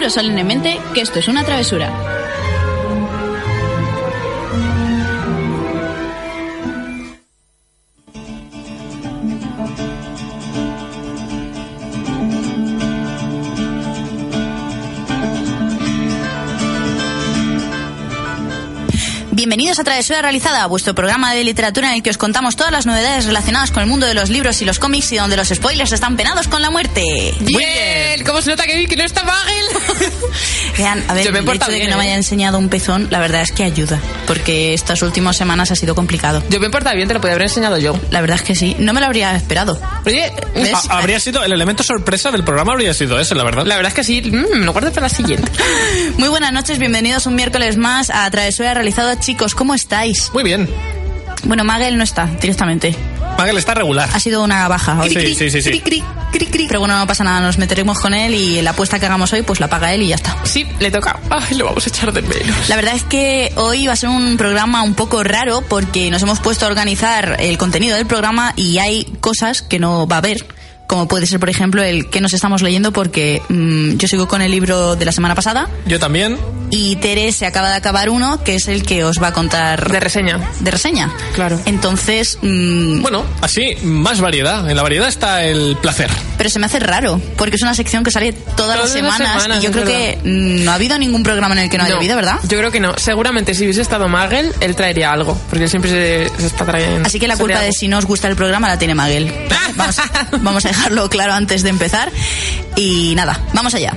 Juro solemnemente que esto es una travesura. Bienvenidos a Travesura Realizada, vuestro programa de literatura en el que os contamos todas las novedades relacionadas con el mundo de los libros y los cómics y donde los spoilers están penados con la muerte. Bien, ¿cómo se nota que, que no está Magel? Vean, a ver, Yo me el hecho de que bien, no me ¿eh? haya enseñado un pezón, la verdad es que ayuda, porque estas últimas semanas ha sido complicado. Yo me porta bien, te lo podía haber enseñado yo. La verdad es que sí, no me lo habría esperado. Oye, ¿Ves? Habría sido el elemento sorpresa del programa habría sido ese, la verdad. la verdad es que sí, mm, me lo guardo para la siguiente. Muy buenas noches, bienvenidos un miércoles más a Travesura Realizada. Chicos, ¿cómo estáis? Muy bien. Bueno, Magel no está, directamente. Magel está regular. Ha sido una baja. hoy. Sí, sí, sí, sí. Cri, cri. Pero bueno, no pasa nada, nos meteremos con él y la apuesta que hagamos hoy, pues la paga él y ya está. Sí, le toca. Ay, lo vamos a echar de menos. La verdad es que hoy va a ser un programa un poco raro porque nos hemos puesto a organizar el contenido del programa y hay cosas que no va a haber. Como puede ser, por ejemplo, el que nos estamos leyendo, porque mm, yo sigo con el libro de la semana pasada Yo también. y Tere se acaba de acabar uno, que es el que os va a contar De reseña. de reseña. Claro. Entonces, mm, Bueno, así, más variedad. En la variedad está el placer. Pero se me hace raro, porque es una sección que sale todas, Todas las las semanas, semanas, y yo creo verdad. que mm, no ha habido ningún programa en el que no, haya habido, ¿verdad? Yo creo que no. Seguramente si hubiese estado Magel, él traería algo. Porque siempre se, se está trayendo. Así que la culpa le de si no os gusta el programa la tiene Maguel. Vamos, vamos a dejarlo claro antes de empezar. Y nada, vamos allá.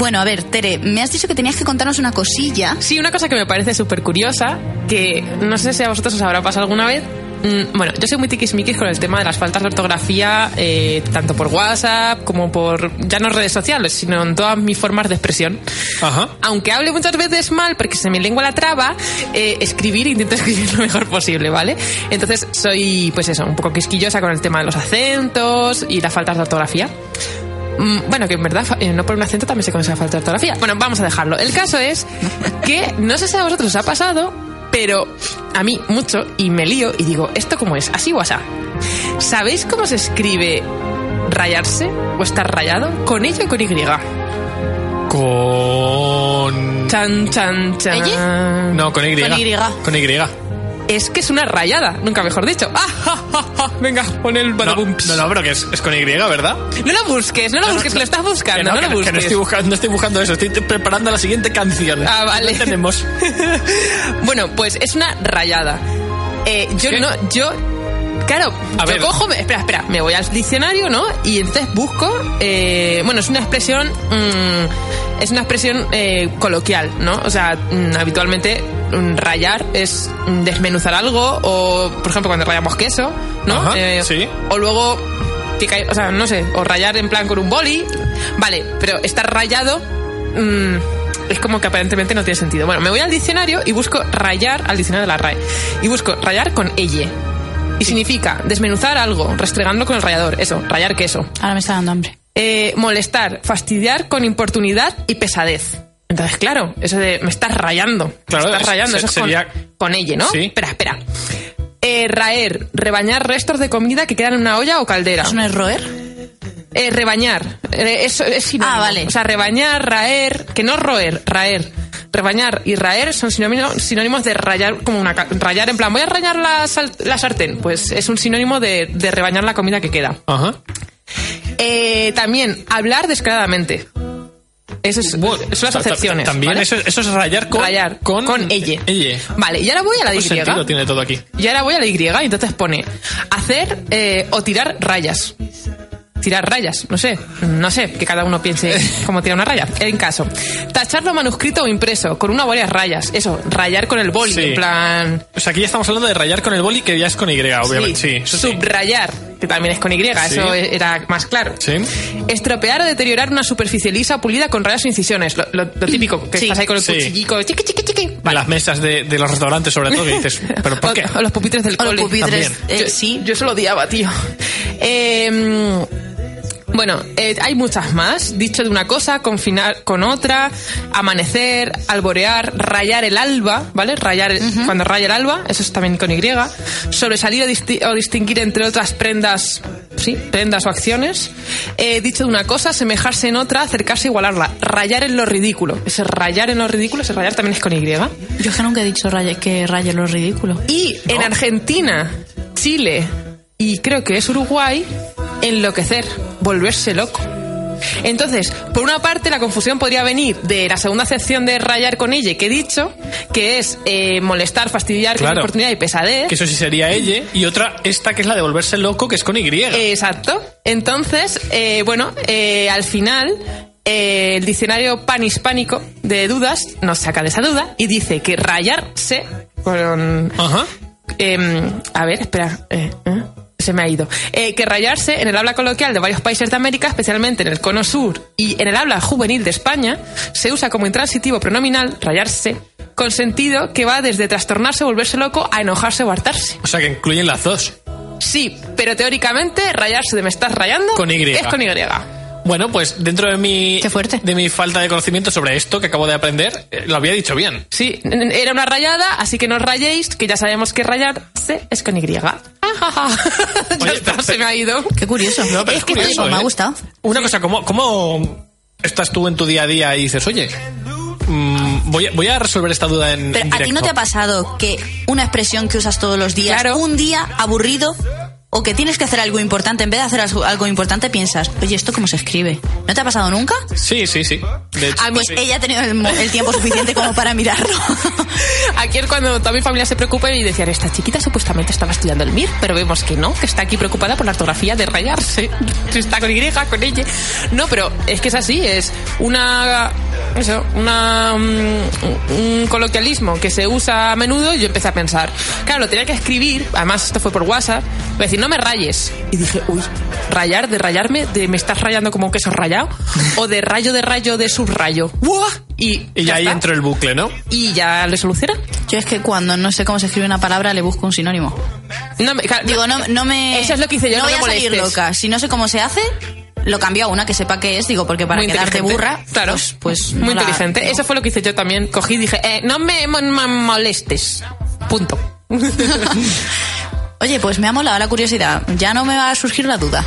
Bueno, a ver, Tere, me has dicho que tenías que contarnos una cosilla. Sí, una cosa que me parece súper curiosa, que no sé si a vosotros os habrá pasado alguna vez. Mm, Bueno, yo soy muy tiquismiquis con el tema de las faltas de ortografía, eh, tanto por WhatsApp como por, ya no redes sociales, sino en todas mis formas de expresión. Ajá. Aunque hable muchas veces mal porque se me lengua la traba, eh, escribir intento escribir lo mejor posible, ¿vale? Entonces soy, pues eso, un poco quisquillosa con el tema de los acentos y las faltas de ortografía. Mm, Bueno, que en verdad eh, no por un acento también se conoce la falta de ortografía. Bueno, vamos a dejarlo. El caso es que no sé si a vosotros os ha pasado, pero a mí mucho y me lío y digo, ¿esto cómo es? ¿Así o así? ¿Sabéis cómo se escribe rayarse o estar rayado? ¿Con ella o con Y? Con... Chan, chan, chan. No, con Y. Con Y. Con Y. Es que es una rayada, nunca mejor dicho. ¡Ah, ja, ja, ja! Venga, pon el No, badabumps. no, no, pero que es, es con Y, ¿verdad? No lo busques, no lo busques, que lo estás buscando, Que no, no, lo que, que busques. no estoy buscando, no estoy buscando eso. Estoy preparando la siguiente canción. Ah, vale. No tenemos. bueno, pues es una rayada. Eh, yo ¿Qué? no, yo. Claro, A yo ver. cojo, me- espera, espera, me voy al diccionario, ¿no? Y entonces busco, eh, bueno, es una expresión, mm, es una expresión eh, coloquial, ¿no? O sea, mm, habitualmente mm, rayar es desmenuzar algo, o por ejemplo cuando rayamos queso, ¿no? Ajá, Eh, sí. O luego, o sea, no sé, o rayar en plan con un boli, vale, pero estar rayado mm, es como que aparentemente no tiene sentido. Bueno, me voy al diccionario y busco rayar, al diccionario de la RAE, y busco rayar con elle. Y significa desmenuzar algo, restregándolo con el rallador. Eso, rayar queso. Ahora me está dando hambre. Eh, molestar, fastidiar con importunidad y pesadez. Entonces, claro, eso de me estás rayando. Claro, me estás es- rayando, se- eso es con, sería- con elle, ¿no? Sí. Espera, espera. Eh, raer, rebañar restos de comida que quedan en una olla o caldera. ¿Es un error? Eh, rebañar. Eh, eso es sinónimo. Ah, vale. O sea, rebañar, raer, que no roer, raer. Rebañar y raer son sinónimos, sinónimos de rayar como una ca- rayar en plan voy a rayar la, sal- la sartén pues es un sinónimo de, de rebañar la comida que queda Ajá. Eh, también hablar descaradamente eso es, Bueno, son las acepciones También ¿vale? eso, eso es rayar con... rayar Con, con elle. Elle. vale y ahora voy a la ¿Qué Y sentido tiene todo aquí? y ahora voy a la Y y entonces pone hacer eh, o tirar rayas. Tirar rayas, no sé, no sé, que cada uno piense cómo tirar una raya. En caso, tacharlo manuscrito o impreso, con una o varias rayas. Eso, rayar con el boli, Sí. en plan. O sea, aquí ya estamos hablando de rayar con el boli, que ya es con Y, obviamente. Sí, eso sí. Subrayar, que también es con Y, eso era más claro. Sí. Estropear o deteriorar una superficie lisa o pulida con rayas o incisiones. Lo, lo- lo típico, que Sí. estás ahí con el Sí. cuchillico, chiqui, chiqui, chiqui. En las mesas de, de los restaurantes, sobre todo, que dices, ¿pero por qué? O, o los pupitres del O los cole. pupitres. también. eh, yo, sí. Yo eso lo odiaba, tío. Eh, Bueno, eh, hay muchas más. Dicho de una cosa, confinar con otra, amanecer, alborear, rayar el alba, ¿vale? Rayar cuando raya el alba, eso es también con Y. Sobresalir o, disti- o distinguir entre otras prendas, sí, prendas o acciones. Eh, dicho de una cosa, semejarse en otra, acercarse, igualarla. Rayar en lo ridículo. Ese rayar en lo ridículo, ese rayar también es con Y. Yo es que nunca he dicho que raye lo ridículo. Y en Argentina, Chile y creo que es Uruguay, enloquecer, volverse loco. Entonces, por una parte, la confusión podría venir de la segunda acepción de rayar con ella que he dicho, que es eh, molestar, fastidiar, con Claro. oportunidad y pesadez. Que eso sí sería ella. Y otra, esta que es la de volverse loco, que es con Y. Exacto. Entonces, eh, bueno, eh, al final, eh, el diccionario panhispánico de dudas nos saca de esa duda y dice que rayarse con Ajá. Em, a ver, espera. Se me ha ido. Eh, que rayarse en el habla coloquial de varios países de América, especialmente en el cono sur y en el habla juvenil de España, se usa como intransitivo pronominal, rayarse, con sentido que va desde trastornarse, volverse loco, a enojarse o hartarse. O sea que incluyen las dos. Sí, pero teóricamente rayarse de me estás rayando Con Y. es con Y. Bueno, pues dentro de mi, fuerte. de mi falta de conocimiento sobre esto que acabo de aprender, eh, lo había dicho bien. Sí, era una rayada, así que no os rayéis, que ya sabemos que rayarse es con Y. ya Oye, está, pero- se me ha ido. Qué curioso. No, pero es es que curioso, me ha ¿eh? gustado. Una cosa, ¿cómo, ¿cómo estás tú en tu día a día y dices, oye, mm, voy, a, voy a resolver esta duda en, Pero en a ti no directo"? te ha pasado que una expresión que usas todos los días, Claro. un día aburrido o que tienes que hacer algo importante, en vez de hacer algo- importante piensas, oye, ¿esto cómo se escribe? ¿No te ha pasado nunca? Sí, sí, sí. De hecho, A mí- Pues sí. ella ha tenido el, el tiempo suficiente como para mirarlo. Aquí es cuando toda mi familia se preocupa y decían, esta chiquita supuestamente estaba estudiando el MIR, pero vemos que no, que está aquí preocupada por la ortografía de rayarse. Está con Y, con ella. No, pero es que es así, es una... Eso, una, mm, un coloquialismo que se usa a menudo y yo empecé a pensar, claro, lo tenía que escribir, además esto fue por WhatsApp, voy a decir, no me rayes. Y dije, uy, rayar, de rayarme, de me estás rayando como un queso rayado, o de rayo de rayo de subrayo. ¡Buah! Y, Y ya ahí está. entró el bucle, ¿no? Y ya le soluciona. Yo es que cuando no sé cómo se escribe una palabra le busco un sinónimo. No me, claro, Digo, no, no me... Eso es lo que hice yo, no voy me a salir loca. Si no sé cómo se hace, lo cambio a una que sepa qué es. Digo, porque para muy quedarte burra, claro, pues... pues muy no la- inteligente. no. Eso fue lo que hice yo también. Cogí y dije, eh, no me mo- mo- molestes. Punto. Oye, pues me ha molado la curiosidad. Ya no me va a surgir la duda.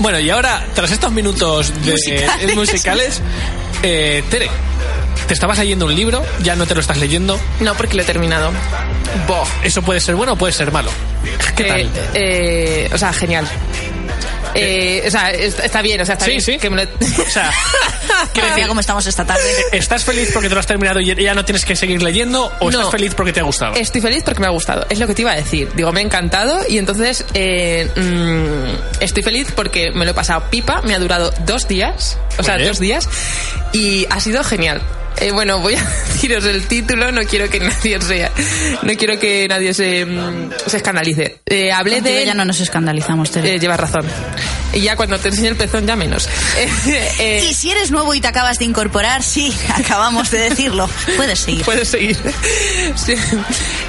Bueno, y ahora, tras estos minutos de Musicales. musicales, eh, Tere, te estabas leyendo un libro, ya no te lo estás leyendo. No, porque lo he terminado. Boh. ¿Eso puede ser bueno o puede ser malo? ¿Qué Eh, tal? eh, o sea, genial. Eh, o sea, es- está bien, o sea, está Sí, bien. sí. que me lo- O sea, Quiero decir, cómo estamos esta tarde. ¿estás feliz porque te lo has terminado y ya no tienes que seguir leyendo o No. estás feliz porque te ha gustado? Estoy feliz porque me ha gustado. Es lo que te iba a decir. Digo, me ha encantado y entonces eh, mm, estoy feliz porque me lo he pasado pipa. Me ha durado dos días. O sea, bien. dos días. Y ha sido genial. Eh, bueno, voy a deciros el título. No quiero que nadie se, no quiero que nadie se, mm, se escandalice. Eh, hablé Contigo de ya no nos escandalizamos, Tere. eh, llevas razón. Y ya cuando te enseñe el pezón ya menos. Eh, eh, Y si eres nuevo y te acabas de incorporar, sí, acabamos de decirlo. Puedes seguir. Puedes seguir. Sí.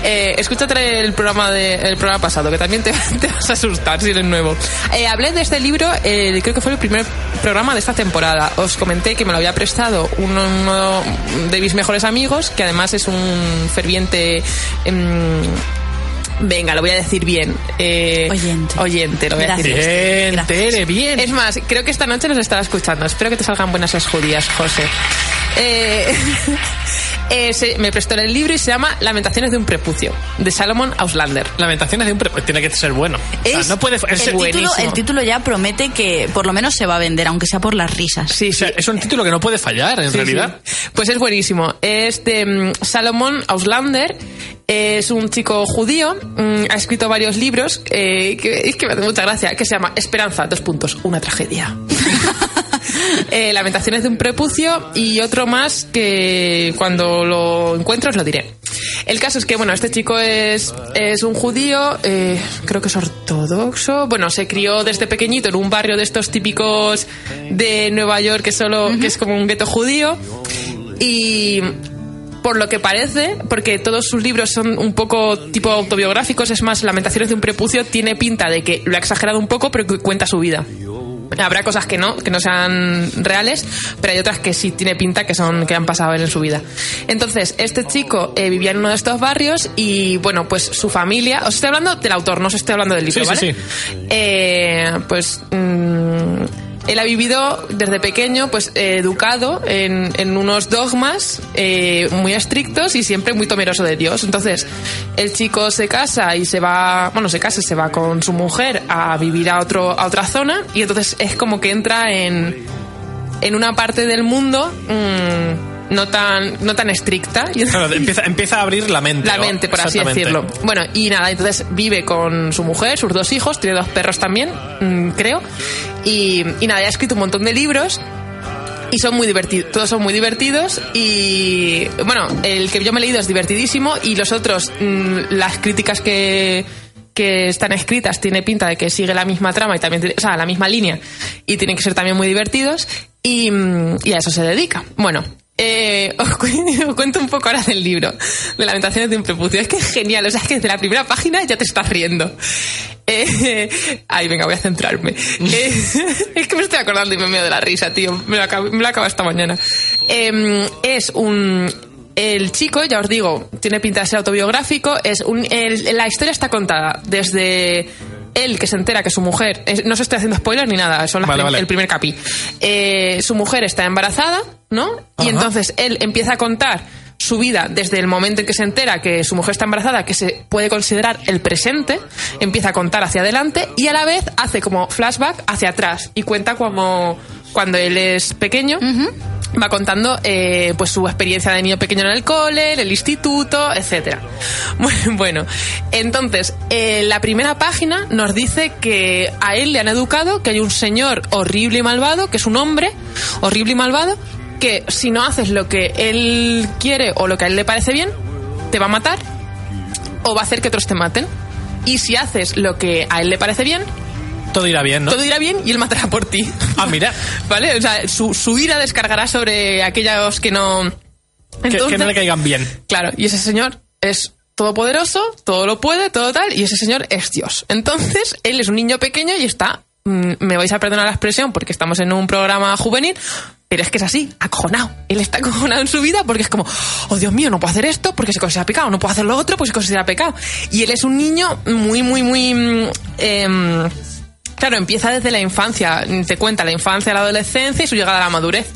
Eh, escúchate el programa de, el programa pasado, que también te, te vas a asustar si eres nuevo. Eh, hablé de este libro, eh, creo que fue el primer programa de esta temporada. Os comenté que me lo había prestado uno, uno de mis mejores amigos, que además es un ferviente... em, Venga, lo voy a decir bien. Eh, Oyente. Oyente, lo voy a decir. Bien, Gracias. Tere, bien. es más, creo que esta noche nos estará escuchando. Espero que te salgan buenas las judías, José. Eh, eh, se- me prestó el libro y se llama Lamentaciones de un prepucio, de Salomon Auslander. Lamentaciones de un pre... Tiene que ser bueno. O sea, Es no puede... es- El título, buenísimo. el título ya promete que por lo menos se va a vender, aunque sea por las risas. Sí, o sea, sí. es un título que no puede fallar, en Sí, realidad. sí. Pues es buenísimo. Es de mm, Salomon Auslander. Es un chico judío. mm, ha escrito varios libros. eh, que, es que me hace mucha gracia. Que se llama Esperanza, dos puntos, una tragedia. Eh, Lamentaciones de un prepucio y otro más que cuando lo encuentro os lo diré. El caso es que, bueno, este chico es, es un judío, eh, creo que es ortodoxo. Bueno, se crió desde pequeñito en un barrio de estos típicos de Nueva York que solo que es como un gueto judío. Y por lo que parece, porque todos sus libros son un poco tipo autobiográficos, es más, Lamentaciones de un prepucio tiene pinta de que lo ha exagerado un poco, pero que cuenta su vida. Habrá cosas que no, que no sean reales, pero hay otras que sí tiene pinta que son que han pasado en su vida. Entonces, este chico eh, vivía en uno de estos barrios y bueno, pues su familia, os estoy hablando del autor, no os estoy hablando del libro, Sí, ¿vale? sí, sí. Eh, pues mm, él ha vivido desde pequeño, pues eh, educado en, en unos dogmas eh, muy estrictos y siempre muy temeroso de Dios. Entonces, el chico se casa y se va, bueno, se casa se va con su mujer a vivir a otro a otra zona y entonces es como que entra en en una parte del mundo mm, no tan no tan estricta y Claro, empieza, empieza a abrir la mente. la mente, por así decirlo. Bueno, y nada, entonces vive con su mujer, sus dos hijos, tiene dos perros también, mm, creo. Y, y nada, ha escrito un montón de libros. Y son muy divertidos, todos son muy divertidos y bueno, el que yo me he leído es divertidísimo y los otros, mm, las críticas que, que están escritas tiene pinta de que sigue la misma trama y también, tiene- o sea, la misma línea y tienen que ser también muy divertidos y, mm, y a eso se dedica. Bueno, eh, os, cu- os cuento un poco ahora del libro, de Lamentaciones de un prepucio. Es que es genial, o sea, es que desde la primera página ya te estás riendo. Eh, ay, venga, voy a centrarme. Eh, es que me estoy acordando y me meo de la risa, tío. Me lo acabo, me lo acabo esta mañana. Eh, es un... El chico, ya os digo, tiene pinta de ser autobiográfico. Es un, el- la historia está contada desde él que se entera que su mujer, es- no os estoy haciendo spoiler ni nada, son las Vale, prim- vale. el primer capi. Eh, su mujer está embarazada, ¿no? Y entonces él empieza a contar su vida desde el momento en que se entera que su mujer está embarazada, que se puede considerar el presente, empieza a contar hacia adelante y a la vez hace como flashback hacia atrás y cuenta como cuando él es pequeño. Va contando eh, pues su experiencia de niño pequeño en el cole, en el instituto, etcétera. Bueno, entonces eh, la primera página nos dice que a él le han educado que hay un señor horrible y malvado, que es un hombre horrible y malvado, que si no haces lo que él quiere o lo que a él le parece bien, te va a matar o va a hacer que otros te maten. Y si haces lo que a él le parece bien, Todo irá bien, ¿no? todo irá bien y él matará por ti. Ah, mira. ¿Vale? O sea, su, su ira descargará sobre aquellos que no... Que, que Entonces- no le caigan bien. Claro, y ese señor es todopoderoso, todo lo puede, todo tal, y ese señor es Dios. Entonces, él es un niño pequeño y está, mm, me vais a perdonar la expresión porque estamos en un programa juvenil, pero es que es así, acojonado. Él está acojonado en su vida porque es como, oh Dios mío, no puedo hacer esto porque se considera pecado, no puedo hacer lo otro porque se considera pecado. Y él es un niño muy, muy, muy... mm, em, Claro, empieza desde la infancia, te cuenta la infancia, la adolescencia y su llegada a la madurez.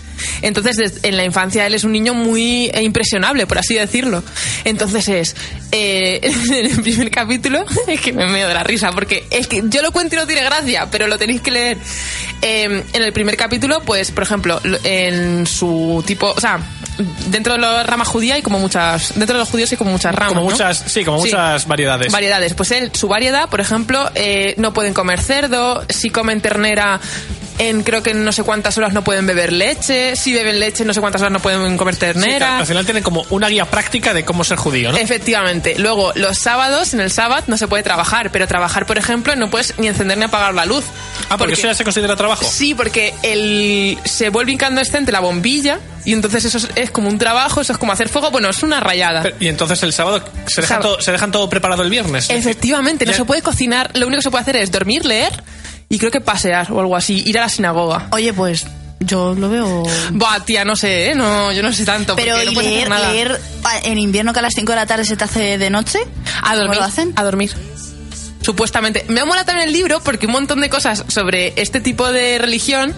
Entonces, en la infancia él es un niño muy eh, impresionable, por así decirlo. Entonces es, eh, en el primer capítulo, es que me meo de la risa, porque es que yo lo cuento y no tiene gracia, pero lo tenéis que leer. Eh, en el primer capítulo, pues, por ejemplo, lo- en su tipo, o sea, dentro de la rama judía hay como muchas, dentro de los judíos hay como muchas ramas. Como ¿no? muchas, sí, como muchas variedades. Variedades. Pues él, su variedad, por ejemplo, eh, no pueden comer cerdo, si comen ternera, en creo que en no sé cuántas horas no pueden beber leche, si beben leche, no sé cuántas horas no pueden comer Sí, ternera. al final tienen como una guía práctica de cómo ser judío, ¿no? Efectivamente. Luego, los sábados, en el sábado, no se puede trabajar, pero trabajar, por ejemplo, no puedes ni encender ni apagar la luz. ah, porque, eso ya se considera trabajo. Sí, porque el, se vuelve incandescente la bombilla y entonces eso es, es como un trabajo, eso es como hacer fuego. Bueno, es una rayada. Pero- Y entonces el sábado se dejan, todo, se dejan todo preparado el viernes. Efectivamente, no Ya- se puede cocinar. Lo único que se puede hacer es dormir, leer y creo que pasear o algo así, ir a la sinagoga. Oye, pues yo lo veo. Buah, tía, no sé, ¿eh? No, yo no sé tanto. Pero porque no ¿y puedes leer, hacer nada. leer ah, en invierno que a las 5 de la tarde se te hace de noche? A ¿Cómo dormir. lo hacen? A dormir. Supuestamente. Me ha molado también el libro porque un montón de cosas sobre este tipo de religión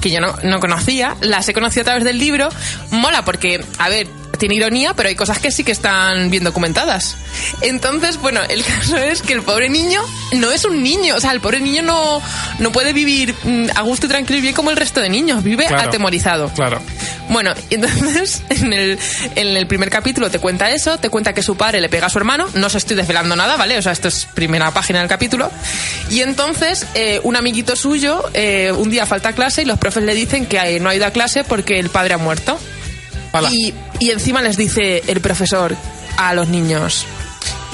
que yo no, no conocía, las he conocido a través del libro. Mola porque, a ver, tiene ironía, pero hay cosas que sí que están bien documentadas. Entonces, bueno, el caso es que el pobre niño no es un niño. O sea, el pobre niño no, no puede vivir mm, a gusto y tranquilo y bien como el resto de niños. Vive Claro. atemorizado. Claro. Bueno, y entonces en el, en el primer capítulo te cuenta eso, te cuenta que su padre le pega a su hermano, no os estoy desvelando nada, ¿vale? O sea, esto es primera página del capítulo. Y entonces eh, un amiguito suyo eh, un día falta a clase y los profes le dicen que eh, no ha ido a clase porque el padre ha muerto. Y, y encima les dice el profesor a los niños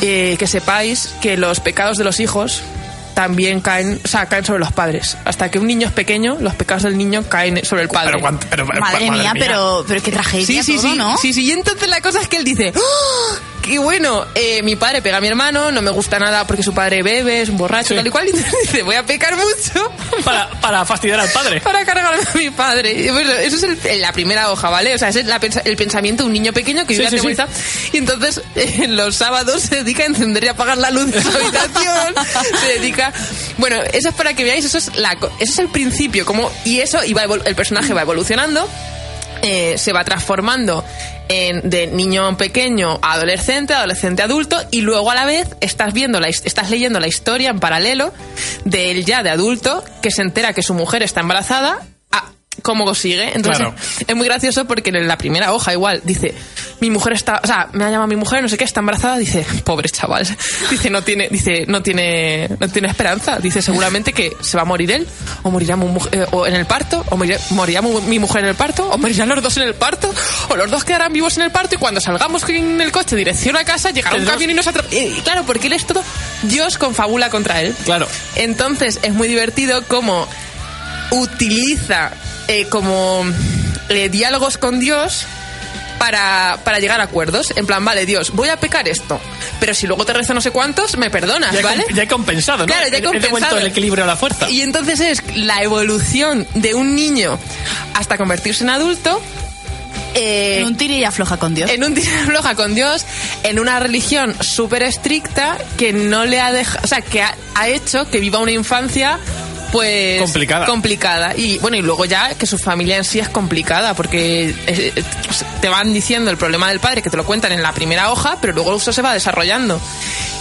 eh, que sepáis que los pecados de los hijos también caen, o sea, caen sobre los padres. Hasta que un niño es pequeño, los pecados del niño caen sobre el padre. Pero, Madre, mía, pero, pero qué tragedia Sí, sí, todo, sí, ¿no? sí, sí. Y entonces la cosa es que él dice, ¡Oh! Qué bueno, eh, mi padre pega a mi hermano, no me gusta nada porque su padre bebe, es un borracho, Sí. tal y cual. Y dice, voy a pecar mucho Para, para fastidiar al padre. para cargarme a mi padre. Y bueno, eso es el- la primera hoja, ¿vale? O sea, ese es la el pensamiento de un niño pequeño que vive sí, sí. Y entonces, eh, los sábados se dedica a encender y apagar la luz de su habitación. se dedica... Bueno, eso es para que veáis, eso es, la, eso es el principio. Como, y eso, y va el personaje va evolucionando eh, se va transformando en, de niño pequeño a adolescente, adolescente adulto, y luego a la vez estás viendo la, estás leyendo la historia en paralelo de él ya de adulto, que se entera que su mujer está embarazada. ¿Cómo sigue? Entonces Claro. es muy gracioso porque en la primera hoja igual dice, mi mujer está, o sea, me ha llamado mi mujer, no sé qué, está embarazada, dice, pobre chaval, dice, no tiene, dice, no tiene, no tiene esperanza, dice seguramente que se va a morir él, o morirá mu- mu- eh, o en el parto, o morirá, mi mujer en el parto, o morirán los dos en el parto, o los dos quedarán vivos en el parto y cuando salgamos en el coche dirección a casa llegará un camión y nos atrapa. Eh, claro, porque él es todo, Dios confabula contra él. Claro. Entonces es muy divertido como utiliza eh, como eh, diálogos con Dios para, para llegar a acuerdos. En plan, vale, Dios, voy a pecar esto, pero si luego te rezo no sé cuántos, me perdonas, Ya he, ¿vale? com- ya he compensado, ¿no? Claro, ya he He- He devuelto compensado. el equilibrio a la fuerza. Y entonces es la evolución de un niño hasta convertirse en adulto. eh, En un tire y afloja con Dios. en un tiro de floja con Dios, en una religión súper estricta que no le ha dejado, o sea, que ha, ha hecho que viva una infancia pues Complicada. complicada y bueno y luego ya que su familia en sí es complicada porque eh, te van diciendo el problema del padre que te lo cuentan en la primera hoja pero luego eso se va desarrollando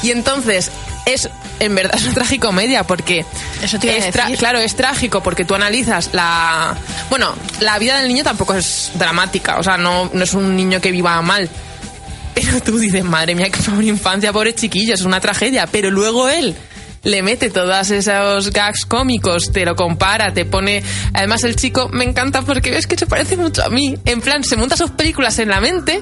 y entonces es en verdad es una tragicomedia porque Eso te es tra- decir. claro es trágico porque tú analizas la bueno la vida del niño tampoco es dramática o sea no, no es un niño que viva mal pero tú dices, madre mía, qué pobre infancia, pobre chiquillo, es una tragedia. Pero luego él le mete todos esos gags cómicos, te lo compara, te pone... Además el chico me encanta porque ves que se parece mucho a mí. En plan, se monta sus películas en la mente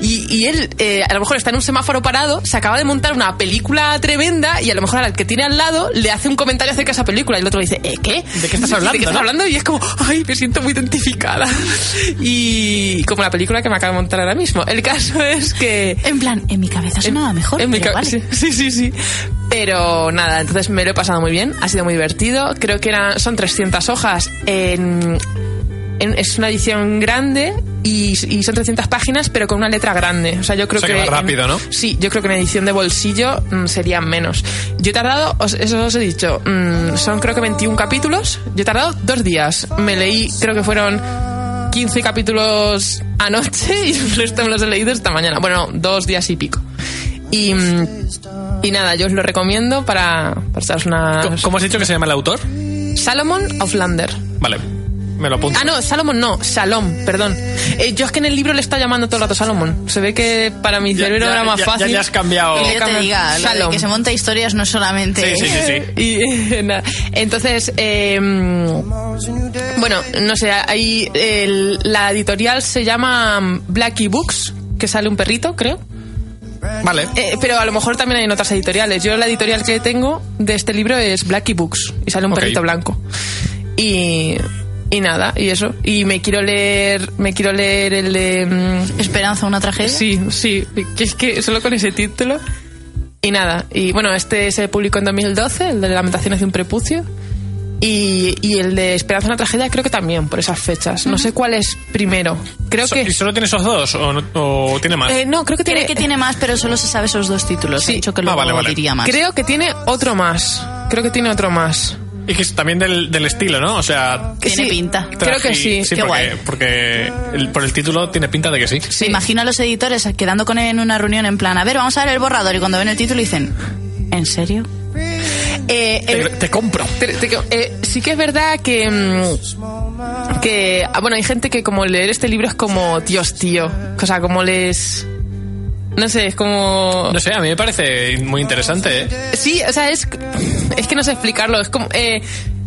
y, y él eh, a lo mejor está en un semáforo parado, se acaba de montar una película tremenda y a lo mejor al que tiene al lado le hace un comentario acerca de esa película y el otro le dice, ¿eh, qué? ¿De qué estás hablando, ¿De qué estás no? hablando? Y es como, ay, me siento muy identificada. Y como la película que me acaba de montar ahora mismo. El caso es que... En plan, en mi cabeza sonaba mejor. En mi vale. sí, sí, sí. Pero nada, entonces me lo he pasado muy bien, ha sido muy divertido. Creo que eran, son 300 hojas en, en- es una edición grande y, y son 300 páginas, pero con una letra grande. O sea, yo creo O sea, que en- rápido, ¿no? Sí, yo creo que en edición de bolsillo mm, serían menos. Yo he tardado, os- eso os he dicho, mm, son creo que 21 capítulos. Yo he tardado dos días. Me leí, creo que fueron 15 capítulos anoche y el resto me los he leído esta mañana. Bueno, dos días y pico. Y, mm, y nada, yo os lo recomiendo para, echaros una... ¿Cómo- ¿Cómo has dicho que se llama el autor? Salomon Auflander. Vale, me lo apunto. Ah, no, Salomon no, Shalom, perdón. Eh, yo es que en el libro le está llamando todo el rato Salomon. Se ve que para mi cerebro ya- era más ya- fácil. ya le has cambiado. Y que yo te diga, lo de Shalom. que se monta historias no es solamente... Sí, sí, sí, sí. Y, eh. Entonces, eh, bueno, no sé, hay el- la editorial se llama Blackie Books, que sale un perrito, creo. Vale. Eh, pero a lo mejor también hay en otras editoriales. Yo la editorial que tengo de este libro es Blackie Books y sale un Ok. perrito blanco. Y, y nada, y eso. Y me quiero leer, me quiero leer el de... mm, Esperanza, una tragedia. Sí, sí, que es que solo con ese título. Y nada, y bueno, este se publicó en 2012, el de Lamentaciones de un prepucio. Y, y el de Esperanza una tragedia creo que también, por esas fechas. No sé cuál es primero. Creo So- que... ¿Y solo tiene esos dos o, no- o tiene más? eh, no, creo que tiene... Tiene que tiene más, pero solo se sabe esos dos títulos. Sí. He dicho que Ah, luego vale, vale. diría más. Creo que tiene otro más. Creo que tiene otro más. Y que es también del, del estilo, ¿no? O sea... Tiene Sí, pinta. Creo que sí. Sí, Qué porque, guay. porque el- por el título tiene pinta de que sí. Sí. Me imagino a los editores quedando con él en una reunión en plan, a ver, vamos a ver el borrador. Y cuando ven el título dicen, ¿en serio? Eh, Te, eh, te compro. te- te- eh, sí que es verdad que mm, que ah, bueno hay gente que como leer este libro es como Dios tío o sea como les no sé es como No sé, a mí me parece muy interesante, ¿eh? sí o sea es es que no sé explicarlo es como eh,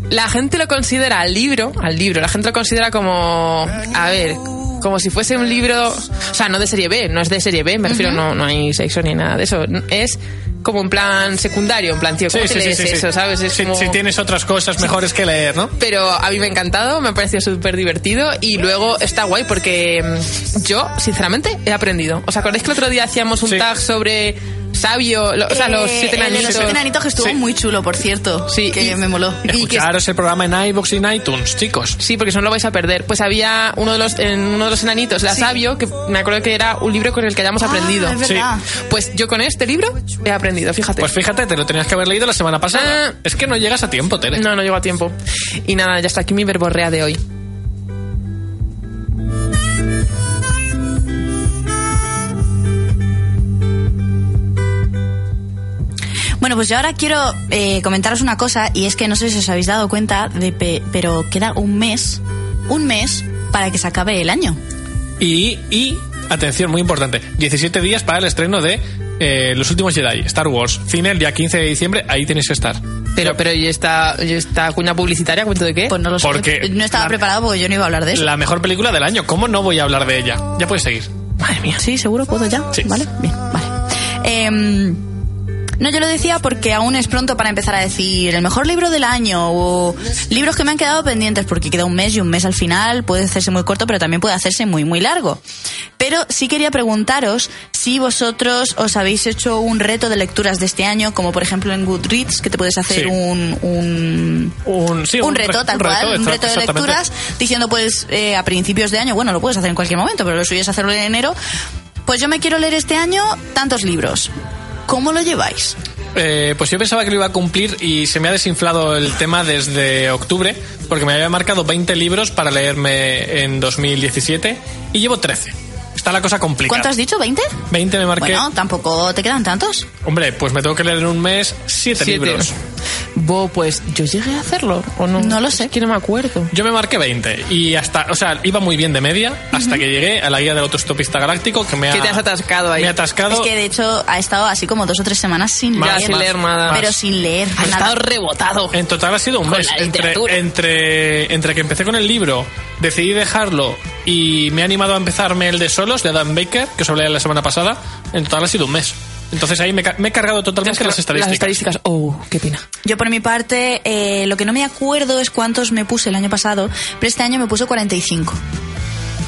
la gente lo considera al libro al libro la gente lo considera como a ver como si fuese un libro, o sea, no de serie B, no es de serie B, me refiero, no, no hay sexo ni nada de eso. Es como en plan secundario, en plan, tío, ¿cómo Sí, te sí, sí, lees sí, sí. eso, sabes? Es Si, como- si tienes otras cosas mejores que leer, ¿no? pero a mí me ha encantado, me ha parecido súper divertido y luego está guay porque mm, yo, sinceramente, he aprendido. ¿Os acordáis que el otro día hacíamos un Sí. tag sobre sabio, lo- o sea, los Eh, siete el de nanitos? los siete nanitos que estuvo Sí. muy chulo, por cierto. Sí, que y- me moló. y que- Escucharos el programa en iVoox y en iTunes, chicos. Sí, porque si no lo vais a perder. Pues había uno de los, en uno de los enanitos, la sabio, que me acuerdo que era un libro con el que hayamos Ah, aprendido. es verdad. Pues yo con este libro he aprendido, fíjate. Pues fíjate, te lo tenías que haber leído la semana pasada. Ah. Es que no llegas a tiempo, Tere. No, no llego a tiempo. Y nada, ya está aquí mi verborrea de hoy. Bueno, pues yo ahora quiero eh, comentaros una cosa y es que no sé si os habéis dado cuenta, de pe- pero queda un mes, un mes para que se acabe el año. Y, y, atención, muy importante, 17 días para el estreno de eh, Los Últimos Jedi, Star Wars, cine el día 15 de diciembre, ahí tenéis que estar. Pero, pero, ¿y esta, y esta cuña publicitaria, cuento de qué? Pues no lo sé. Porque no estaba la- preparado porque yo no iba a hablar de eso. La mejor película del año, ¿cómo no voy a hablar de ella? Ya puedes seguir. Madre mía. Sí, seguro puedo ya. Sí. Vale, bien, vale. Em, no, yo lo decía porque aún es pronto para empezar a decir el mejor libro del año o libros que me han quedado pendientes porque queda un mes y un mes al final puede hacerse muy corto pero también puede hacerse muy muy largo. Pero sí quería preguntaros si vosotros os habéis hecho un reto de lecturas de este año como por ejemplo en Goodreads que te puedes hacer Sí. un, un Un, sí, un reto, re- tal reto, cual, un reto de lecturas, diciendo pues eh, a principios de año, bueno, lo puedes hacer en cualquier momento, pero lo suyo es hacerlo en enero. Pues yo me quiero leer este año tantos libros. ¿Cómo lo lleváis? Eh, pues yo pensaba que lo iba a cumplir y se me ha desinflado el tema desde octubre, porque me había marcado 20 libros para leerme en 2017 y llevo 13. Está la cosa complicada. ¿Cuánto has dicho? ¿20? 20 me marqué. Bueno, tampoco te quedan tantos. Hombre, pues me tengo que leer en un mes 7 Siete. libros. Bo, pues yo llegué a hacerlo, ¿o no? No lo sé. Es que no me acuerdo. Yo me marqué 20 y hasta, o sea, iba muy bien de media hasta que llegué a la guía del autostopista galáctico que me ha... Que te has atascado ahí. Me ha atascado. Es que de hecho ha estado así como dos o tres semanas sin Más, leer. sin leer nada. Pero sin leer Has nada. estado rebotado. En total ha sido un Con mes. Entre, entre, entre que empecé con el libro, decidí dejarlo y me ha animado a empezarme el de De Adam Baker, que os hablé la semana pasada. En total ha sido un mes. Entonces ahí me, he cargado totalmente las estadísticas. Las estadísticas. Oh, qué pena. Yo por mi parte, eh, lo que no me acuerdo es cuántos me puse el año pasado, pero este año me puse 45.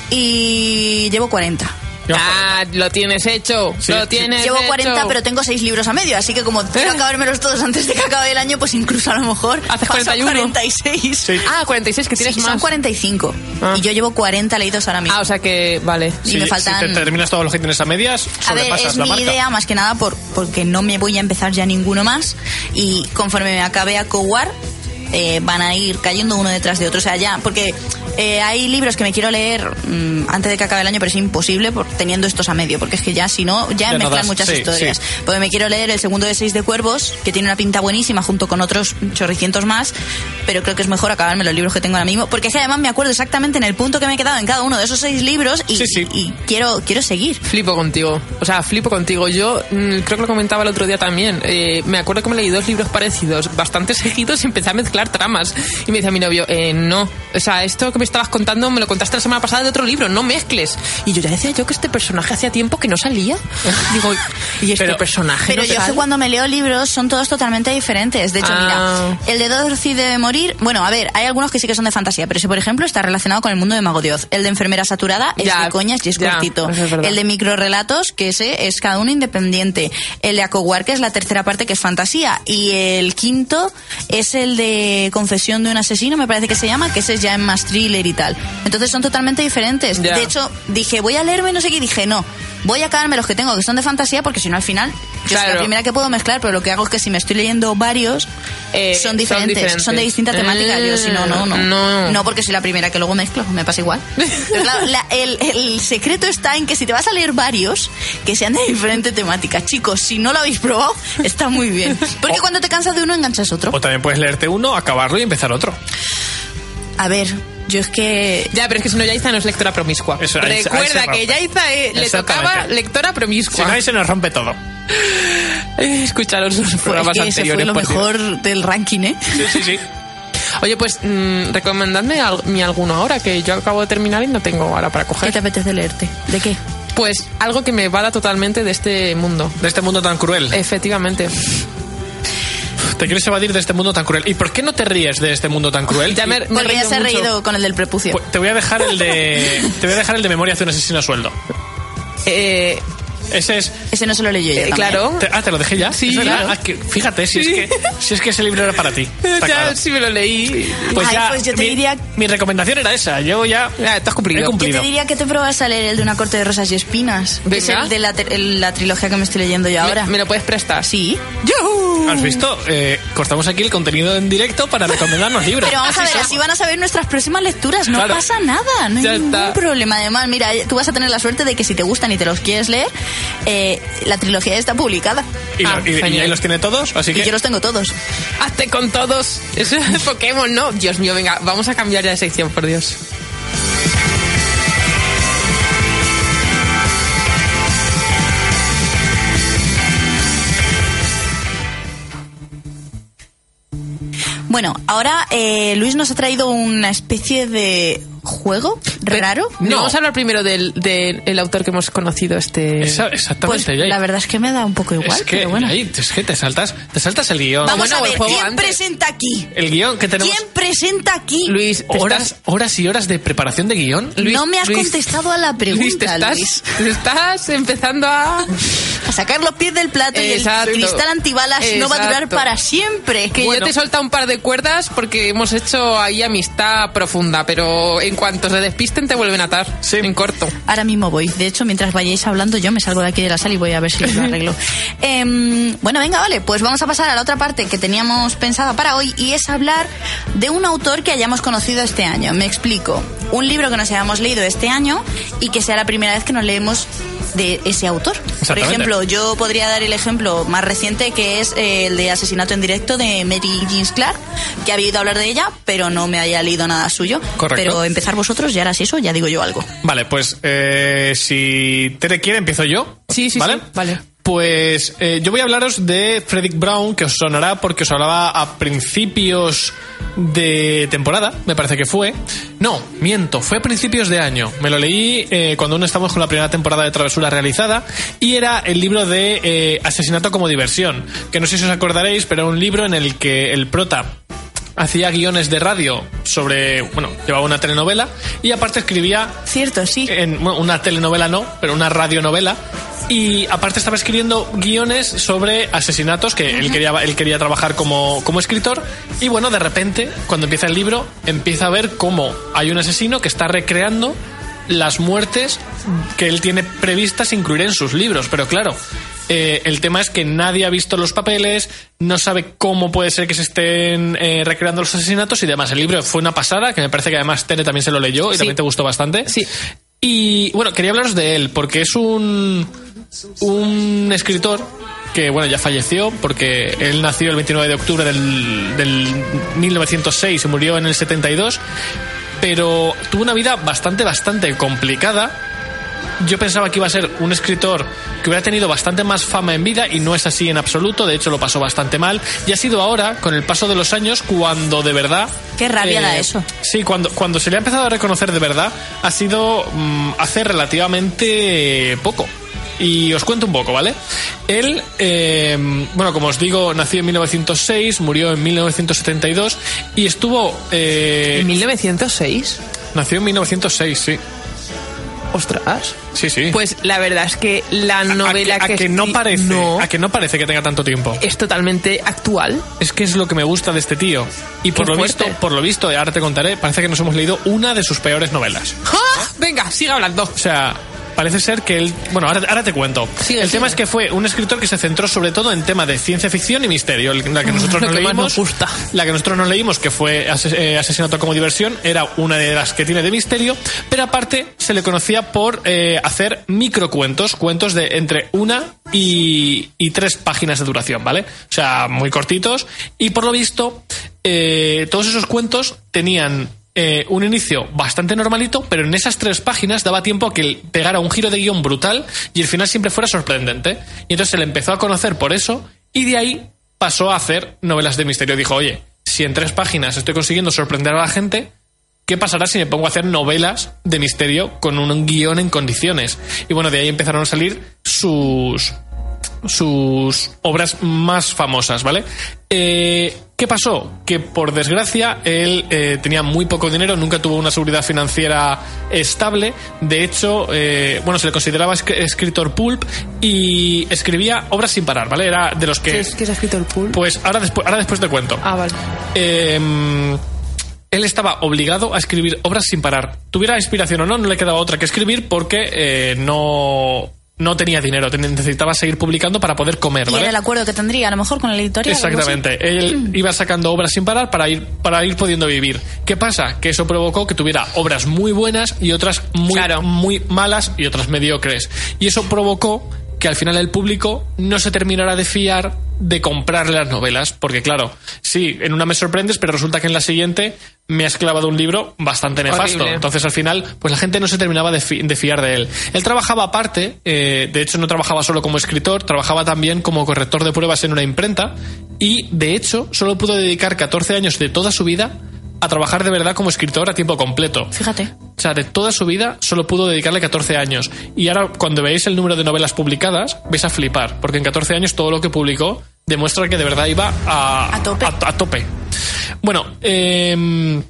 Y llevo 40. Ah, lo tienes hecho. Sí, lo sí. tienes Llevo hecho. 40, pero tengo 6 libros a medio, así que como quiero ¿Eh? acabármelos todos antes de que acabe el año, pues incluso a lo mejor Haces paso a 41. 46. Sí. Ah, 46, que tienes Sí, más. son 45. Ah. Y yo llevo 40 leídos ahora mismo. Ah, o sea que, vale. y si, me si faltan... te terminas todos los que tienes a medias, A ver, sobrepasas es la mi marca. idea más que nada por, porque no me voy a empezar ya ninguno más y conforme me acabe a Cowar eh, van a ir cayendo uno detrás de otro. O sea, ya, porque eh, hay libros que me quiero leer mm, antes de que acabe el año, pero es imposible por, teniendo estos a medio, porque es que ya si no, ya, Ya mezclan muchas Sí, historias. sí. Porque me quiero leer el segundo de Seis de Cuervos, que tiene una pinta buenísima junto con otros chorricientos más, pero creo que es mejor acabarme los libros que tengo ahora mismo, porque es que además me acuerdo exactamente en el punto que me he quedado en cada uno de esos seis libros y, Sí, y- y quiero, quiero seguir. Flipo contigo. O sea, flipo contigo. Yo mm, creo que lo comentaba el otro día también. Eh, me acuerdo que me leí dos libros parecidos, bastante seguidos, y empecé a mezclar tramas. Y me decía mi novio, eh, no. O sea, esto que me estabas contando me lo contaste la semana pasada de otro libro, no mezcles. Y yo ya decía yo que este personaje hacía tiempo que no salía. Digo, ¿y este Pero- personaje Pero no yo sale? que cuando me leo libros son todos totalmente diferentes. De hecho, Ah. mira, el de Dorothy debe morir. Bueno, a ver, hay algunos que sí que son de fantasía, pero ese, por ejemplo, está relacionado con el mundo de Mago de Oz. El de Enfermera Saturada es Ya, de coñas y es ya, cortito. es el de Microrelatos, que ese es cada uno independiente. El de Acowar, que es la tercera parte, que es fantasía. Y el quinto es el de Confesión de un asesino, me parece que se llama, que ese es ya en más thriller y tal. Entonces son totalmente diferentes. Ya. De hecho, dije, voy a leerme no sé qué, y dije, no. Voy a acabarme los que tengo que son de fantasía porque si no al final yo soy la primera que puedo mezclar, pero lo que hago es que si me estoy leyendo varios Eh, son, son diferentes, son de distinta temática. yo si no, no, no. No. No, porque soy la primera que luego mezclo, me pasa igual. Pero claro, la- el, el secreto está en que si te vas a leer varios, que sean de diferente temática. Chicos, si no lo habéis probado, está muy bien. Porque cuando te cansas de uno, enganchas otro. O también puedes leerte uno, acabarlo y empezar otro. A ver, yo es que... Ya, pero es que si no, Yaiza no es lectora promiscua. Eso, ahí ahí Recuerda rompe. que Yaiza eh, le tocaba lectora Si promiscua. no, ahí se nos rompe todo. Eh, Escucharos los Es programas que ese anteriores. fue lo Dios. mejor del ranking, ¿eh? Sí, sí, sí. Oye, pues mm, recomendadme al- mi alguno ahora, que yo acabo de terminar y no tengo ahora para ¿Qué coger. te apetece leerte? ¿De qué? Pues algo que me vada totalmente de este mundo. De este mundo tan cruel. Efectivamente. Te quieres evadir de este mundo tan cruel. ¿Y por qué no te ríes de este mundo tan cruel? Ya me, me he reído con el del prepucio. Pues te voy a dejar el de. Te voy a dejar el de memoria hace un asesino a sueldo. Eh, Ese es. Ese no se lo leí yo eh, claro. te- ah, te lo dejé ya. Sí. ¿Es verdad? Claro. Ah, que- fíjate, si, Sí. es que, si es que ese libro era para ti. Está ya, claro. sí me lo leí. Pues Ay, ya, pues yo te mi, diría- mi recomendación era esa. Yo ya. Ah, te has cumplido. He Yo te diría que te pruebas a leer el de una corte de rosas y espinas. que es el de la, ter- el- la trilogía que me estoy leyendo yo ¿Me- ahora. ¿Me, lo puedes prestar? Sí. ¡Yujú! ¿Has visto? Eh, cortamos aquí el contenido en directo para recomendarnos libros. Pero vamos a ver, así van a saber nuestras próximas lecturas. No Claro. pasa nada, no hay Ya ningún está. problema. Además, mira, tú vas a tener la suerte de que si te gustan y te los quieres leer, eh, la trilogía está publicada. Y, lo- Ah, y- y los tiene todos, así Y que. yo los tengo todos. Hazte con todos. Eso es Pokémon, ¿no? Dios mío, venga, vamos a cambiar ya de sección, por Dios. Bueno, ahora eh, Luis nos ha traído una especie de juego raro. No. Vamos a hablar primero del, del el autor que hemos conocido este... Esa- Pues exactamente, Jay. la verdad es que me da un poco igual, es que, pero bueno. Jay, es que te saltas, te saltas el guion. Vamos bueno, a el ver, juego ¿quién antes. presenta aquí? El guion que tenemos. ¿Quién presenta aquí? Luis, Horas, estás- horas y horas de preparación de guion. Luis, no me has Luis, contestado a la pregunta, Luis, te estás, Luis. te estás empezando a... A sacar los pies del plato Exacto. y el cristal antibalas no va a durar Exacto. para siempre. Que Bueno. yo te he soltado un par de cuerdas porque hemos hecho ahí amistad profunda, pero en cuanto se te vuelven a atar. Sí. En corto. Ahora mismo voy. De hecho, mientras vayáis hablando, yo me salgo de aquí de la sala y voy a ver si lo arreglo. Em, bueno, venga, vale. Pues vamos a pasar a la otra parte que teníamos pensada para hoy y es hablar de un autor que hayamos conocido este año. Me explico. Un libro que nos hayamos leído este año y que sea la primera vez que nos leemos de ese autor. Por ejemplo, yo podría dar el ejemplo más reciente que es eh, el de Asesinato en directo de Mary Jean Clark, que había oído hablar de ella, pero no me haya leído nada suyo. Correcto. Pero empezar vosotros y ahora si eso, ya digo yo algo. Vale, pues eh, si Tere quiere, empiezo yo. Sí, sí, ¿Vale? sí, vale. Pues eh, yo voy a hablaros de Frederick Brown, que os sonará porque os hablaba a principios de temporada, me parece que fue. No, miento, fue a principios de año. Me lo leí eh, cuando aún estamos con la primera temporada de Travesura realizada y era el libro de eh, Asesinato como diversión, que no sé si os acordaréis, pero era un libro en el que el prota hacía guiones de radio sobre, bueno, llevaba una telenovela y aparte escribía Cierto, sí. en bueno, una telenovela no, pero una radionovela. Y aparte estaba escribiendo guiones sobre asesinatos que él quería, él quería trabajar como, como escritor. Y bueno, de repente, cuando empieza el libro, empieza a ver cómo hay un asesino que está recreando las muertes que él tiene previstas incluir en sus libros. Pero claro, eh, el tema es que nadie ha visto los papeles, no sabe cómo puede ser que se estén eh, recreando los asesinatos y demás. El libro fue una pasada, que me parece que además Tere también se lo leyó y Sí. también te gustó bastante. Sí. Y bueno, quería hablaros de él, porque es un, un escritor que bueno, ya falleció, porque él nació el 29 de octubre del, del 1906 y murió en el 72, pero tuvo una vida bastante, bastante complicada. Yo pensaba que iba a ser un escritor que hubiera tenido bastante más fama en vida y no es así en absoluto, de hecho lo pasó bastante mal y ha sido ahora, con el paso de los años, cuando de verdad... eh, Qué rabia da eso. Sí, cuando, cuando se le ha empezado a reconocer de verdad ha sido mm, hace relativamente poco. Y os cuento un poco, ¿vale? Él, eh, bueno, como os digo, nació en 1906, murió en 1972 y estuvo... eh, ¿En 1906? nació en 1906, sí. Ostras. Sí, sí. Pues la verdad es que la novela a, que, a que no parece, no, a que no parece que tenga tanto tiempo. es totalmente actual. Es que es lo que me gusta de este tío. Y por Qué lo fuerte. visto, por lo visto, ahora te contaré, parece que nos hemos leído una de sus peores novelas. ¡Ah! Venga, sigue hablando. O sea, parece ser que él. Bueno, ahora, ahora te cuento. Sigue, el tema es que fue un escritor que se centró sobre todo en tema de ciencia ficción y misterio. La que nosotros Lo nos que más leímos. gusta. La que nosotros nos leímos, que fue eh, Asesinato como diversión, era una de las que tiene de misterio. Pero aparte, se le conocía por eh, hacer microcuentos, cuentos de entre una y, y tres páginas de duración, ¿vale? O sea, muy cortitos. Y por lo visto, eh, todos esos cuentos tenían eh, un inicio bastante normalito, pero en esas tres páginas daba tiempo a que pegara un giro de guion brutal y el final siempre fuera sorprendente. Y entonces se le empezó a conocer por eso y de ahí pasó a hacer novelas de misterio. Dijo, oye, si en tres páginas estoy consiguiendo sorprender a la gente, ¿qué pasará si me pongo a hacer novelas de misterio con un guion en condiciones? Y bueno, de ahí empezaron a salir sus sus obras más famosas, ¿vale? Eh, ¿Qué pasó? Que por desgracia él eh, tenía muy poco dinero, nunca tuvo una seguridad financiera estable. De hecho, eh, bueno, se le consideraba escritor pulp y escribía obras sin parar, ¿vale? Era de los que. ¿Qué es, qué es escritor pulp? Pues ahora después, ahora después te cuento. Ah, vale. Em, él estaba obligado a escribir obras sin parar. Tuviera inspiración o no, no le quedaba otra que escribir porque no no tenía dinero, necesitaba seguir publicando para poder comer. ¿vale? Y era el acuerdo que tendría, a lo mejor, con el editorial. Exactamente. Él iba sacando obras sin parar para ir, para ir pudiendo vivir. ¿Qué pasa? Que eso provocó que tuviera obras muy buenas y otras muy, muy malas y otras mediocres. Y eso provocó que al final el público no se terminara de fiar de comprarle las novelas, porque claro, sí, en una me sorprendes, pero resulta que en la siguiente me has clavado un libro bastante nefasto. Entonces al final, pues la gente no se terminaba de, fiar de él. Él trabajaba aparte, eh, de hecho no trabajaba solo como escritor, trabajaba también como corrector de pruebas en una imprenta y de hecho solo pudo dedicar 14 años de toda su vida a trabajar de verdad como escritor a tiempo completo. Fíjate. O sea, de toda su vida solo pudo dedicarle 14 años. Y ahora, cuando veáis el número de novelas publicadas, vais a flipar, porque en 14 años todo lo que publicó demuestra que de verdad iba a, a tope. A, tope. Bueno, eh,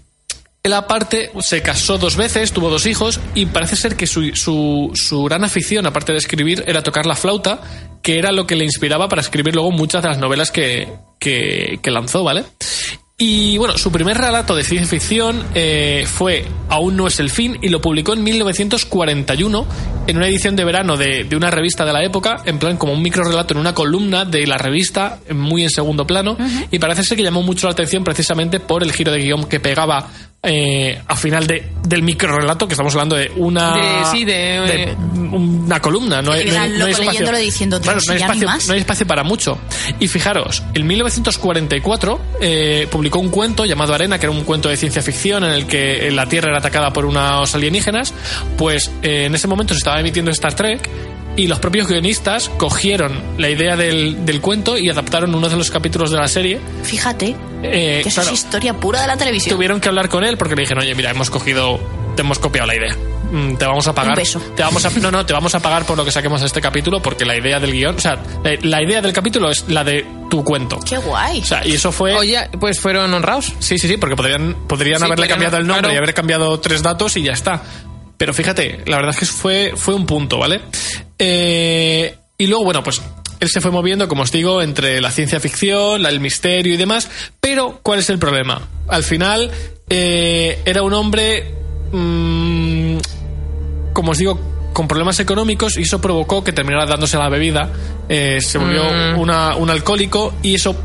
él aparte se casó dos veces, tuvo dos hijos y parece ser que su, su, su, gran afición, aparte de escribir, era tocar la flauta, que era lo que le inspiraba para escribir luego muchas de las novelas que, que, que lanzó, ¿vale? Y bueno, su primer relato de ciencia ficción eh, fue Aún no es el fin y lo publicó en 1941 en una edición de verano de, de, una revista de la época, en plan como un micro relato en una columna de la revista, muy en segundo plano, y parece ser que llamó mucho la atención precisamente por el giro de guion que pegaba eh, al final de, del micro relato, que estamos hablando de una. De, sí, de, de una columna. No hay, no hay, no hay espacio, diciendo, claro, no, hay espacio, no hay espacio para mucho. Y fijaros, en 1944 eh, publicó un cuento llamado Arena, que era un cuento de ciencia ficción en el que la Tierra era atacada por unos alienígenas. Pues eh, en ese momento se estaba emitiendo Star Trek y los propios guionistas cogieron la idea del, del, cuento y adaptaron uno de los capítulos de la serie. Fíjate, eh, que eso claro, es historia pura de la televisión. Tuvieron que hablar con él porque le dijeron, oye, mira, hemos cogido, te hemos copiado la idea. Mm, te vamos a pagar. Un beso. Te vamos a, no, no, te vamos a pagar por lo que saquemos de este capítulo porque la idea del guion, o sea, la, la idea del capítulo es la de tu cuento. Qué guay. O sea, y eso fue... Oye, pues fueron honrados. Sí, sí, sí, porque podrían, podrían sí, haberle cambiado el nombre claro. y haber cambiado tres datos y ya está. Pero fíjate, la verdad es que fue, fue un punto, ¿vale? Eh, y luego, bueno, pues él se fue moviendo, como os digo, entre la ciencia ficción, el misterio y demás. Pero, ¿cuál es el problema? Al final, eh, era un hombre, mmm, como os digo, con problemas económicos y eso provocó que terminara dándose la bebida. Eh, se volvió mm. una, un alcohólico y eso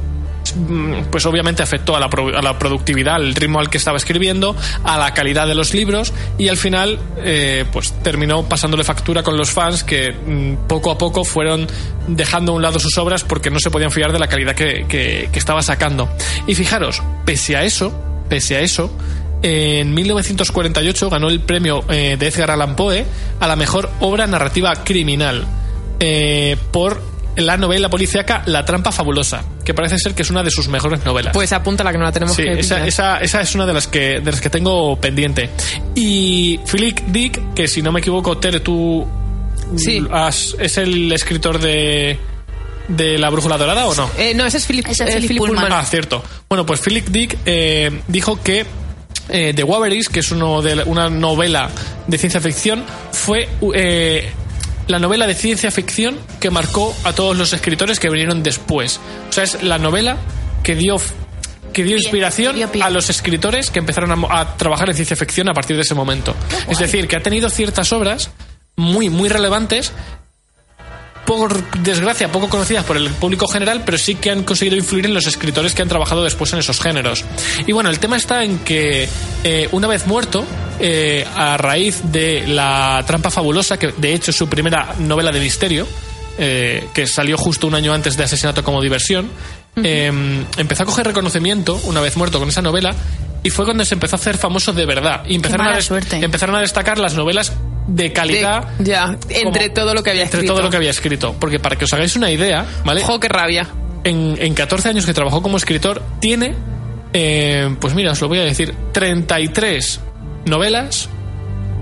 pues obviamente afectó a la, a la, productividad, al ritmo al que estaba escribiendo, a la calidad de los libros y al final eh, pues terminó pasándole factura con los fans que mm, poco a poco fueron dejando a un lado sus obras porque no se podían fiar de la calidad que, que, estaba sacando. Y fijaros, pese a eso, pese a eso, en 1948 ganó el premio eh, de Edgar Allan Poe a la mejor obra narrativa criminal eh, por la novela policíaca La trampa fabulosa, que parece ser que es una de sus mejores novelas. Pues apunta la que no la tenemos sí, que esa, esa, esa, es una de las que de las que tengo pendiente. Y Philip Dick, que si no me equivoco, Tere, tú sí. has, es el escritor de de la brújula dorada o no? Eh, no, ese es Philip, ese es Philip Pullman. Pullman. Ah, cierto. Bueno, pues Philip Dick eh, dijo que eh, The Waverys, que es uno de, una novela de ciencia ficción, fue eh, la novela de ciencia ficción que marcó a todos los escritores que vinieron después. O sea, es la novela que dio que dio inspiración a los escritores que empezaron a, a, trabajar en ciencia ficción a partir de ese momento. Es decir, que ha tenido ciertas obras muy, muy relevantes por desgracia poco conocidas por el público general, pero sí que han conseguido influir en los escritores que han trabajado después en esos géneros. Y bueno, el tema está en que eh, una vez muerto, eh, a raíz de La trampa fabulosa, que de hecho es su primera novela de misterio, eh, que salió justo un año antes de Asesinato como diversión, uh -huh. empezó a coger reconocimiento una vez muerto con esa novela y fue cuando se empezó a hacer famoso de verdad. Y empezaron, a, empezaron a destacar las novelas de calidad. De, ya, entre todo lo que había entre escrito. todo lo que había escrito. Porque para que os hagáis una idea, ¿vale? ¡Jo, qué rabia! En, en 14 años que trabajó como escritor, tiene eh, pues mira, os lo voy a decir, 33 novelas,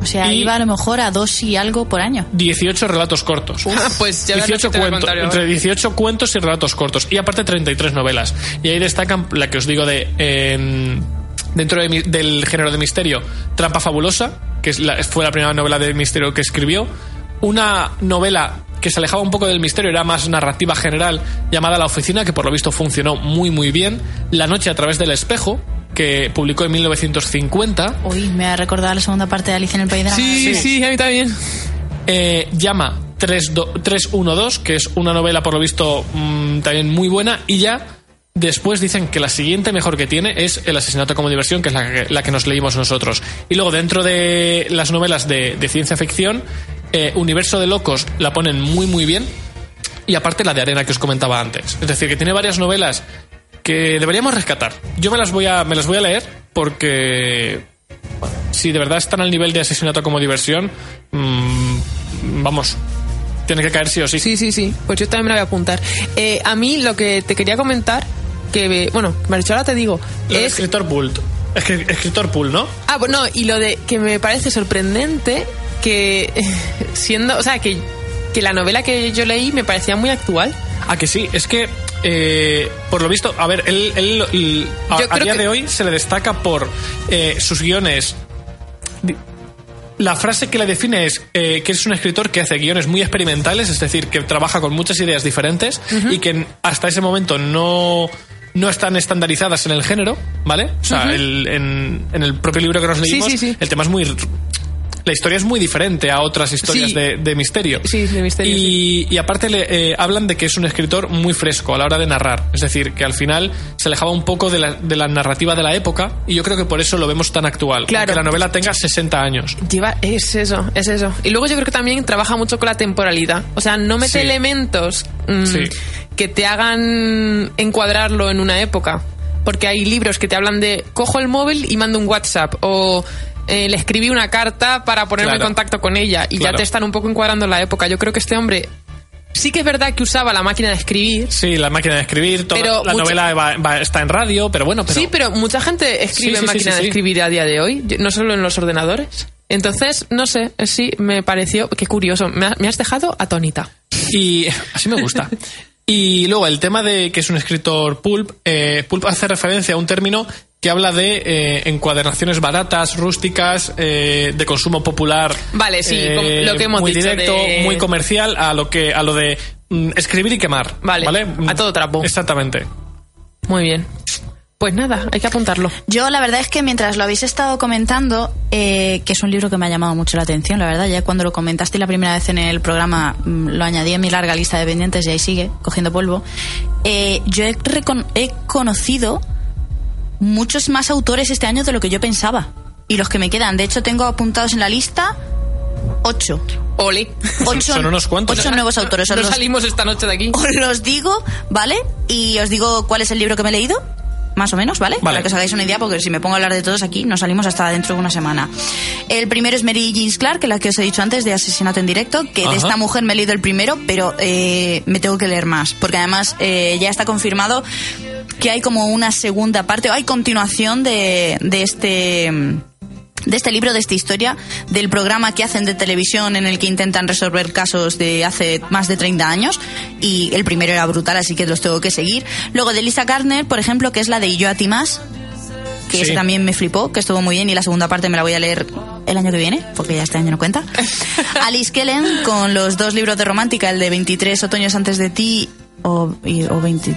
O sea, Y- iba a lo mejor a dos y algo por año. 18 relatos cortos. Ah, pues ya verás 18 lo que te voy a cuentos, entre ahora. 18 cuentos y relatos cortos. Y aparte 33 novelas. Y ahí destacan la que os digo de... em, dentro de mi- del género de misterio, Trampa Fabulosa, que es la- fue la primera novela de misterio que escribió. Una novela que se alejaba un poco del misterio, era más narrativa general, llamada La Oficina, que por lo visto funcionó muy muy bien. La Noche a través del espejo, que publicó en 1950. Uy, me ha recordado la segunda parte de Alicia en el País de las Sí, Maravillas. sí, a mí también. Eh, llama 32 312, que es una novela por lo visto mm, también muy buena, y ya después dicen que la siguiente mejor que tiene es El asesinato como diversión, que es la que, la que nos leímos nosotros. Y luego dentro de las novelas de, ciencia ficción, eh, Universo de Locos la ponen muy muy bien, y aparte la de Arena que os comentaba antes. Es decir, que tiene varias novelas que deberíamos rescatar. Yo me las voy a, me las voy a leer porque si de verdad están al nivel de asesinato como diversión, mm, vamos, tiene que caer sí o sí. Sí, sí, sí. Pues yo también me la voy a apuntar. Eh, a mí lo que te quería comentar, que, bueno, ahora te digo, Lo de es... escritor pool. Es que escritor pool, ¿no? Ah, bueno, y lo de que me parece sorprendente que siendo, o sea, que, que la novela que yo leí me parecía muy actual. Ah, que sí, es que eh, por lo visto, a ver, él, él- él- a, día que- de hoy se le destaca por eh, sus guiones. La frase que le define es eh, que es un escritor que hace guiones muy experimentales, es decir, que trabaja con muchas ideas diferentes y que hasta ese momento no, no están estandarizadas en el género, ¿vale? O sea, el- en, en el propio libro que nos Sí, leímos, sí, sí. el tema es muy... La historia es muy diferente a otras historias Sí. de, de misterio. Sí, de misterio, Y, y aparte le, eh, hablan de que es un escritor muy fresco a la hora de narrar. Es decir, que al final se alejaba un poco de la, de la narrativa de la época y yo creo que por eso lo vemos tan actual. Claro. Que la novela tenga 60 años. Lleva, es eso, es eso. Y luego yo creo que también trabaja mucho con la temporalidad. O sea, no mete Sí. elementos mm, que te hagan encuadrarlo en una época. Porque hay libros que te hablan de cojo el móvil y mando un WhatsApp o eh, le escribí una carta para ponerme Claro. en contacto con ella y Claro. ya te están un poco encuadrando en la época. Yo creo que este hombre sí que es verdad que usaba la máquina de escribir. Sí, la máquina de escribir, toda Pero la mucha- novela va- va- está en radio, pero bueno, pero... Sí, pero mucha gente escribe Sí, máquina sí, de escribir a día de hoy, no solo en los ordenadores. Entonces, no sé, sí, me pareció, qué curioso, me has dejado atónita. Y así me gusta. Y luego el tema de que es un escritor pulp, eh, pulp hace referencia a un término que habla de eh, encuadernaciones baratas, rústicas, eh, de consumo popular. Vale, sí, como lo que hemos muy dicho directo, de- muy comercial, a lo que a lo de mm, escribir y quemar. Vale, Vale, a todo trapo. Exactamente. Muy bien. Pues nada, hay que apuntarlo. Yo la verdad es que mientras lo habéis estado comentando, eh, que es un libro que me ha llamado mucho la atención, la verdad, ya cuando lo comentaste la primera vez en el programa, mm, lo añadí en mi larga lista de pendientes y ahí sigue, cogiendo polvo, eh, yo he, recon- he conocido muchos más autores este año de lo que yo pensaba. Y los que me quedan, de hecho tengo apuntados en la lista ocho. Ole. Ocho, son unos cuantos. Ocho nuevos autores. No los- salimos esta noche de aquí. os los digo, ¿vale? Y os digo cuál es el libro que me he leído, más o menos, ¿vale? Para que os hagáis una idea, porque si me pongo a hablar de todos aquí, nos salimos hasta dentro de una semana. El primero es Mary Jean Clark, que es la que os he dicho antes, de Asesinato en Directo, que Ajá. de esta mujer me he leído el primero, pero eh, me tengo que leer más, porque además eh, ya está confirmado que hay como una segunda parte, o hay continuación de, de este de este libro, de esta historia, del programa que hacen de televisión en el que intentan resolver casos de hace más de 30 años. Y el primero era brutal, así que los tengo que seguir. Luego de Lisa Gardner, por ejemplo, que es la de Y yo a ti más, que Sí. ese también me flipó, que estuvo muy bien y la segunda parte me la voy a leer el año que viene, porque ya este año no cuenta. Alice Kellen con los dos libros de romántica, el de 23 otoños antes de ti o, y- o 20...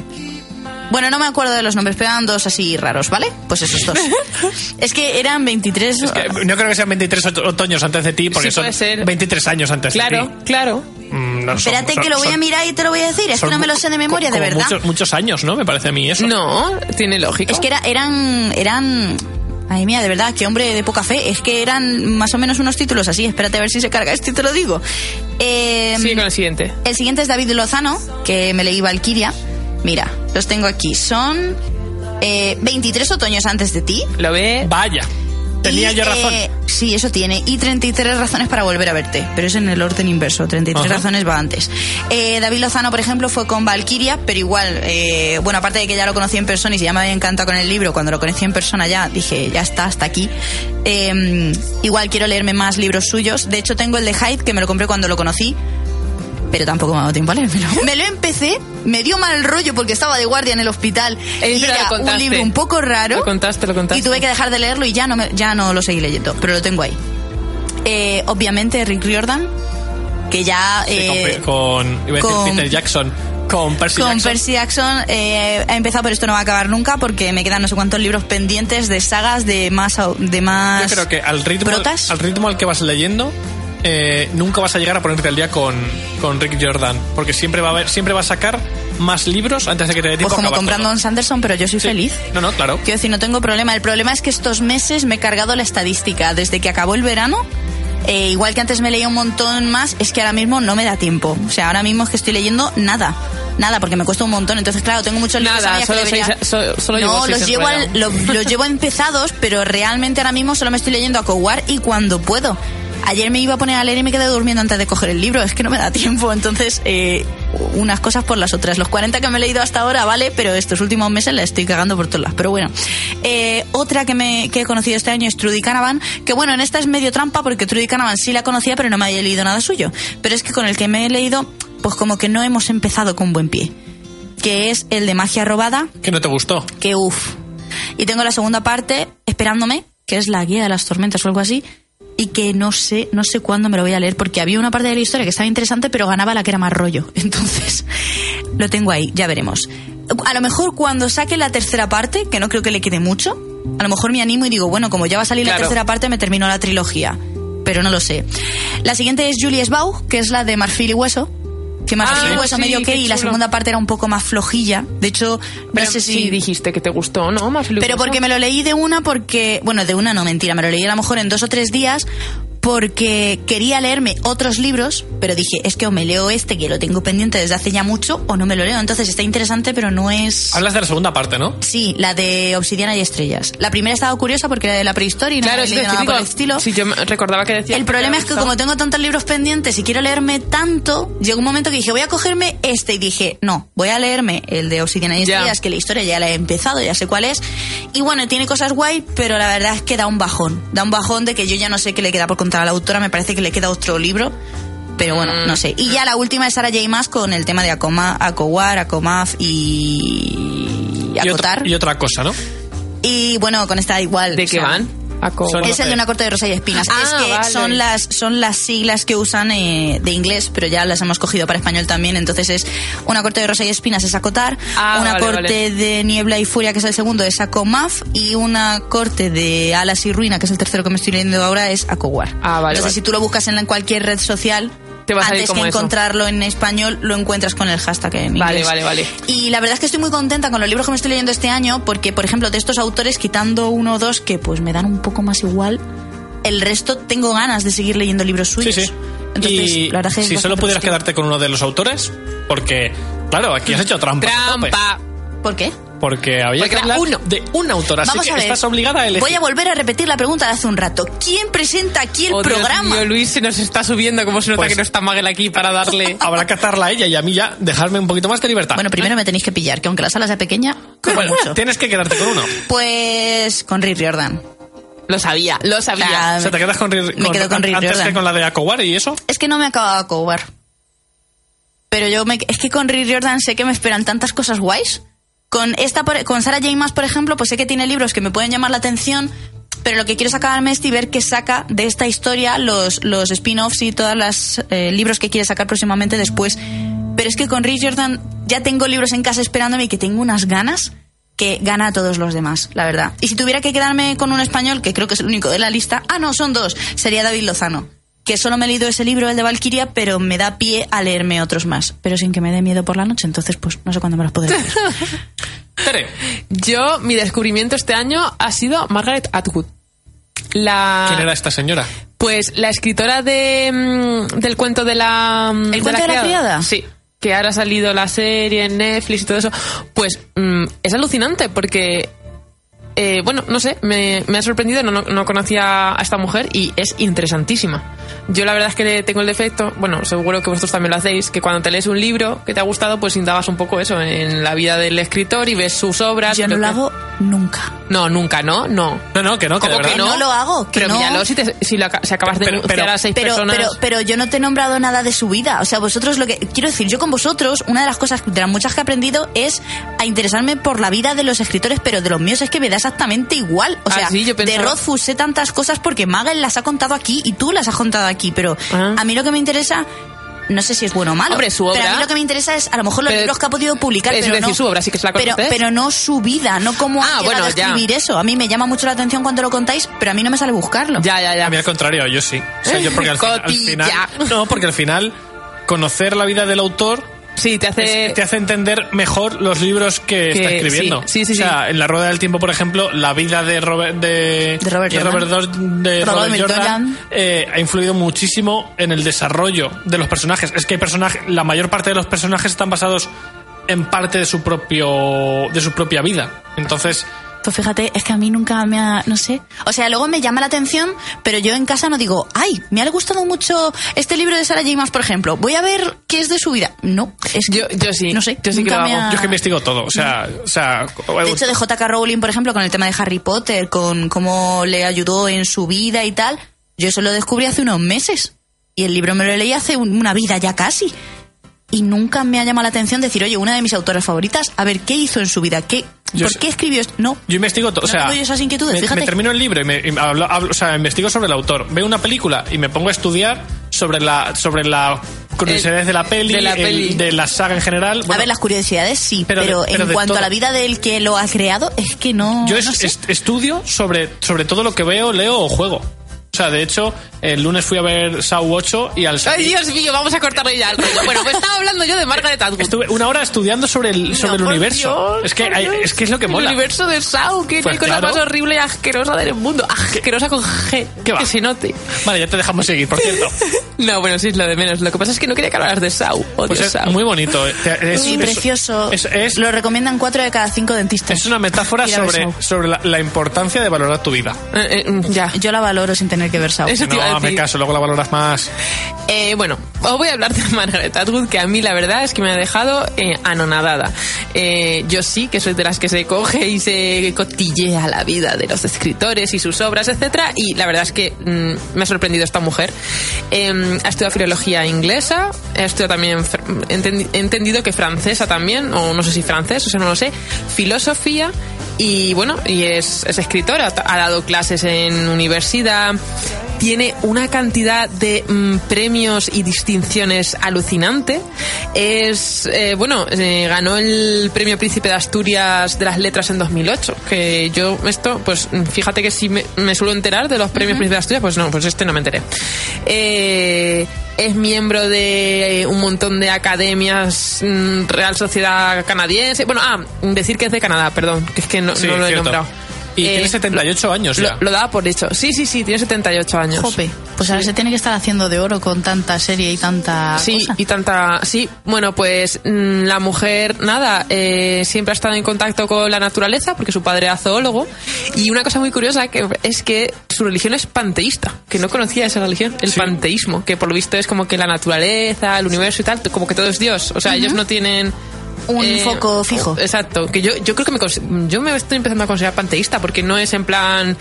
Bueno, no me acuerdo de los nombres, pero eran dos así raros, ¿vale? Pues esos dos. es que eran 23... Es que no creo que sean 23 ot- otoños antes de ti, porque Sí, son puede ser. 23 años antes de Claro, ti. claro. Mm, no, son- Espérate son- que lo voy a mirar y te lo voy a decir. Es que no me lo sé de memoria, de verdad. Muchos, muchos años, ¿no? Me parece a mí eso. No, tiene lógica. Es que era, eran, eran, ay mía, de verdad, qué hombre de poca fe. Es que eran más o menos unos títulos así. Espérate a ver si se carga este te lo digo. Eh, Sigue con el siguiente. el siguiente es David Lozano, que me leí Valkyria. Mira, los tengo aquí. Son eh, 23 otoños antes de ti. Lo ve. Vaya. Tenía Y, yo razón. eh, Sí, eso tiene. Y 33 razones para volver a verte. Pero es en el orden inverso. 33 Ajá. razones va antes. Eh, David Lozano, por ejemplo, fue con Valkyria, pero igual, eh, bueno, aparte de que ya lo conocí en persona y si ya me había encantado con el libro, cuando lo conocí en persona ya dije, ya está, hasta aquí. Eh, igual quiero leerme más libros suyos. De hecho, tengo el de Hyde, que me lo compré cuando lo conocí. Pero tampoco me ha dado tiempo a leérmelo. Me lo empecé, me dio mal rollo porque estaba de guardia en el hospital. Y era un libro un poco raro. Lo contaste, lo contaste. Y tuve que dejar de leerlo y ya no, me- ya no lo seguí leyendo, pero lo tengo ahí. Eh, obviamente Rick Riordan, que ya... Sí, eh, con, con, iba a decir con- Peter Jackson, con Percy con Jackson. Percy Jackson eh, ha empezado, pero esto no va a acabar nunca porque me quedan no sé cuántos libros pendientes de sagas de más... De más Yo creo que al ritmo, protas. al ritmo al que vas leyendo, eh, nunca vas a llegar a ponerte al día con, con Rick Jordan. Porque siempre va a haber, siempre va a sacar más libros antes de que te dé Pues tiempo a como con todo. Brandon Sanderson, pero yo soy Sí. feliz. No, no, claro. Quiero decir, no tengo problema. El problema es que estos meses me he cargado la estadística. Desde que acabó el verano, eh, igual que antes me leía un montón más, es que ahora mismo no me da tiempo. O sea, ahora mismo es que estoy leyendo nada. Nada, porque me cuesta un montón. Entonces, claro, tengo muchos libros Nada, solo debería- seis- so- solo llevo No, los llevo, al- enrollados. lo- los llevo empezados, pero realmente ahora mismo solo me estoy leyendo a Coward y cuando puedo. Ayer me iba a poner a leer y me quedé durmiendo antes de coger el libro. Es que no me da tiempo. Entonces, eh, unas cosas por las otras. Los 40 que me he leído hasta ahora, vale, pero estos últimos meses la estoy cagando por todas las. Pero bueno. Eh, otra que, me, que he conocido este año es Trudy Canavan. Que bueno, en esta es medio trampa porque Trudy Canavan sí la conocía, pero no me había leído nada suyo. Pero es que con el que me he leído, pues como que no hemos empezado con buen pie. Que es el de Magia Robada, Que no te gustó. que uff. Y tengo la segunda parte esperándome, que es la guía de las tormentas o algo así, y que no sé, no sé cuándo me lo voy a leer, porque había una parte de la historia que estaba interesante, pero ganaba la que era más rollo. Entonces, lo tengo ahí, ya veremos. A lo mejor cuando saque la tercera parte, que no creo que le quede mucho, a lo mejor me animo y digo, bueno, como ya va a salir Claro. la tercera parte, me termino la trilogía. Pero no lo sé. La siguiente es Julius Baugh, que es la de Marfil y Hueso. Que Marfil Ah, y Hueso sí, medio que y la segunda parte era un poco más flojilla. De hecho, no Pero sé sí si dijiste que te gustó, ¿no? Más pero porque me lo leí de una porque, bueno, de una no, mentira, me lo leí a lo mejor en dos o tres días porque quería leerme otros libros, pero dije, es que o me leo este que lo tengo pendiente desde hace ya mucho o no me lo leo. Entonces está interesante, pero no es... Hablas de la segunda parte, ¿no? Sí, la de Obsidiana y Estrellas. La primera estaba curiosa porque era de la prehistoria y no Claro, me que leído nada por el estilo. si yo me- recordaba que decía El problema es que como tengo tantos libros pendientes y quiero leerme tanto, llegó un momento que dije, voy a cogerme este y dije, no, voy a leerme el de Obsidiana y. Estrellas, que la historia ya la he empezado, ya sé cuál es. Y bueno, tiene cosas guay, pero la verdad es que da un bajón. Da un bajón de que yo ya no sé qué le queda por contar a la autora, me parece que le queda otro libro. Pero bueno, Mm. no sé. Y ya la última es Sarah J. Maas con el tema de Acoma, Acowar, Acomaf y... Y otra, Acotar. y otra cosa, ¿no? Y bueno, con esta igual. ¿De qué sea, van? Es el de una corte de rosa y espinas. Ah, es que vale. son las son las siglas que usan eh, de inglés, pero ya las hemos cogido para español también. Entonces es una corte de rosa y espinas es acotar, Ah, una vale, corte vale. de niebla y furia que es el segundo es acomaf y una corte de alas y ruina que es el tercero que me estoy leyendo ahora es acowar. Ah, vale, Entonces vale. si tú lo buscas en cualquier red social Te va a salir antes como que eso. encontrarlo en español lo encuentras con el hashtag en inglés. Vale, vale, vale. Y la verdad es que estoy muy contenta con los libros que me estoy leyendo este año porque, por ejemplo, de estos autores, quitando uno o dos que pues me dan un poco más igual, el resto tengo ganas de seguir leyendo libros suyos. Sí, sí. Entonces, y la verdad es que es si solo pudieras positivo. quedarte con uno de los autores, porque, claro, aquí has hecho trampa. Trampa. ¿Por qué? Porque había Porque que era hablar uno. de un autor, así Vamos que a ver. estás obligada a elegir. Voy a volver a repetir la pregunta de hace un rato. ¿Quién presenta aquí el Oh, Dios programa? mío, Luis se nos está subiendo, como se nota Pues- que no está Magel aquí para darle... Habrá que atarla a ella y a mí ya dejarme un poquito más de libertad. Bueno, primero me tenéis que pillar, que aunque la sala sea pequeña, como Bueno, mucho. tienes que quedarte con uno. Pues con Rick Riordan. Lo sabía, lo sabía. Ah, O sea, te quedas con, Ri- Me quedo con Rick antes Riordan. que con la de Acowar y eso. Es que no me acaba de cobar. Pero yo me, es que con Rick Riordan sé que me esperan tantas cosas guays. Con esta, con Sarah J. Por ejemplo, pues sé que tiene libros que me pueden llamar la atención, pero lo que quiero es acabarme y ver qué saca de esta historia los, los spin-offs y todos los eh, libros que quiere sacar próximamente después. Pero es que con Rick Jordan ya tengo libros en casa esperándome y que tengo unas ganas que gana a todos los demás, la verdad. Y si tuviera que quedarme con un español, que creo que es el único de la lista, ah, no, son dos, sería David Lozano. Que solo me he leído ese libro, el de Valkyria, pero me da pie a leerme otros más. Pero sin que me dé miedo por la noche, entonces pues no sé cuándo me los podré leer. Tere, Yo, mi descubrimiento este año ha sido Margaret Atwood. La, ¿quién era esta señora? Pues la escritora de, mm, del cuento de la... mm, ¿El cuento de la criada? Sí. Que ahora ha salido la serie en Netflix y todo eso. Pues mm, es alucinante porque eh, bueno, no sé, me, me ha sorprendido, no, no, no conocía a esta mujer y es interesantísima. Yo la verdad es que tengo el defecto, bueno, seguro que vosotros también lo hacéis, que cuando te lees un libro que te ha gustado, pues indagas un poco eso en la vida del escritor y ves sus obras. Yo no lo hago nunca. No, nunca, ¿no? No. No, no, que no, que de ¿Cómo que no? no lo hago, que pero no. míralo si, te- si, lo si acabas de Pero- denunciar pero- a seis Pero, personas. pero, pero yo no te he nombrado nada de su vida. O sea, vosotros lo que. Quiero decir, yo con vosotros, una de las cosas, de las muchas que he aprendido es a interesarme por la vida de los escritores, pero de los míos es que me da exactamente igual. O Ah, sea, sí, de Rothfuss sé tantas cosas porque Magel las ha contado aquí y tú las has contado aquí, pero Ah. a mí lo que me interesa. No sé si es bueno o malo. Hombre, su Pero a obra- mí lo que me interesa es a lo mejor los Pero- libros que ha podido publicar. es pero decir, no, su obra sí que se la pero, pero no su vida, no cómo Ah, ha llegado bueno, a ya. escribir eso. A mí me llama mucho la atención cuando lo contáis, pero a mí no me sale buscarlo. Ya, ya, ya. A mí al contrario, yo sí. O sea, yo porque al, fin- al Cotilla. final... No, porque al final conocer la vida del autor Sí, te hace... es- te hace entender mejor los libros que, Que- está escribiendo. sí, sí, sí, o sea, en La Rueda del Tiempo, por ejemplo, la vida de Robert, de, De Robert Jordan. Dos- de Robert Robert Jordan, Jordan. eh, ha influido muchísimo en el desarrollo de los personajes. Es que hay personajes, la mayor parte de los personajes están basados en parte de su propio de su propia vida. Entonces, Pues fíjate, es que a mí nunca me ha, no sé. O sea, luego me llama la atención, pero yo en casa no digo, ay, me ha gustado mucho este libro de Sarah J. Maas, por ejemplo. Voy a ver qué es de su vida. No, es que, Yo- yo sí. No sé, Yo sí que lo hago. ha- yo es que investigo todo. O sea, o sea, De hecho, de J.K. Rowling, por ejemplo, con el tema de Harry Potter, con cómo le ayudó en su vida y tal, yo eso lo descubrí hace unos meses. Y el libro me lo leí hace un- una vida ya casi. Y nunca me ha llamado la atención decir, oye, una de mis autoras favoritas, a ver qué hizo en su vida, qué, Yo ¿por sé- qué escribió esto? No. Yo investigo todo, o sea, tengo esas inquietudes, me, fíjate. me termino el libro y, me, y hablo- hablo- o sea, investigo sobre el autor. Veo una película y me pongo a estudiar sobre la sobre la curiosidades El- de la peli, de la el- peli. de la saga en general. a Bueno, ver, las curiosidades sí, pero pero, de- pero en cuanto todo. a la vida del que lo ha creado, es que no. yo no sé. estudio sobre, sobre todo lo que veo, leo o juego. O sea, de hecho, el lunes fui a ver Saw 8 y al Ay, salir Dios mío, vamos a cortarle ya el rollo. Bueno, pues estaba hablando yo de Margaret Atwood. estuve una hora estudiando sobre el, sobre el No, por universo. Dios, es, que hay- es que es lo que mola. El universo de Sao, que Pues qué cosa claro. más horrible y asquerosa del mundo. Asquerosa con G. ¿Qué va? Que se note. Vale, ya te dejamos seguir, por cierto. No, bueno, sí es lo de menos. Lo que pasa es que no quería que hablaras de Sao. Odio Pues es Sao. muy bonito. eh. Es- Sí, es- precioso. es- es- Lo recomiendan cuatro de cada cinco dentistas. Es una metáfora sobre, sobre la, la importancia de valorar tu vida. Eh, eh, ya. Yo la valoro sin tener que ver Saw. Eso te iba a No, me caso, luego la valoras más. Eh, bueno, os voy a hablar de Margaret Atwood, que a mí la verdad es que me ha dejado eh, anonadada. Eh, yo sí que soy de las que se coge y se cotillea la vida de los escritores y sus obras, etcétera, y la verdad es que mm, me ha sorprendido esta mujer. Eh, ha estudiado filología inglesa, ha estudiado también, entendi- he entendido que francesa también, o no sé si francés, o sea, no lo sé, filosofía. Y bueno, y es, es escritora, ha dado clases en universidad, tiene una cantidad de mm, premios y distinciones alucinante. Es, eh, bueno, eh, ganó el premio Príncipe de Asturias de las Letras en 2008. Que yo, esto, pues fíjate que si me, me suelo enterar de los premios Príncipe de Asturias, pues no, pues este no me enteré. Eh, es miembro de un montón de academias, mm, Real Sociedad Canadiense. Bueno, ah, decir que es de Canadá, perdón, que es que no, Sí, no lo he cierto. nombrado. Y Eh, tiene 78 años lo, ya. lo daba por hecho. Sí, sí, sí, tiene 78 años. Jope. Pues ahora se tiene que estar haciendo de oro con tanta serie y tanta Sí, cosa. y tanta. Sí, bueno, pues mm, la mujer, nada, eh, siempre ha estado en contacto con la naturaleza porque su padre era zoólogo. Y una cosa muy curiosa que es que su religión es panteísta, que no conocía esa religión, el Sí. panteísmo, que por lo visto es como que la naturaleza, el universo y tal, como que todo es Dios. O sea, ellos no tienen. Un eh, foco fijo. Exacto, que yo, yo creo que me, yo me estoy empezando a considerar panteísta porque no es en plan.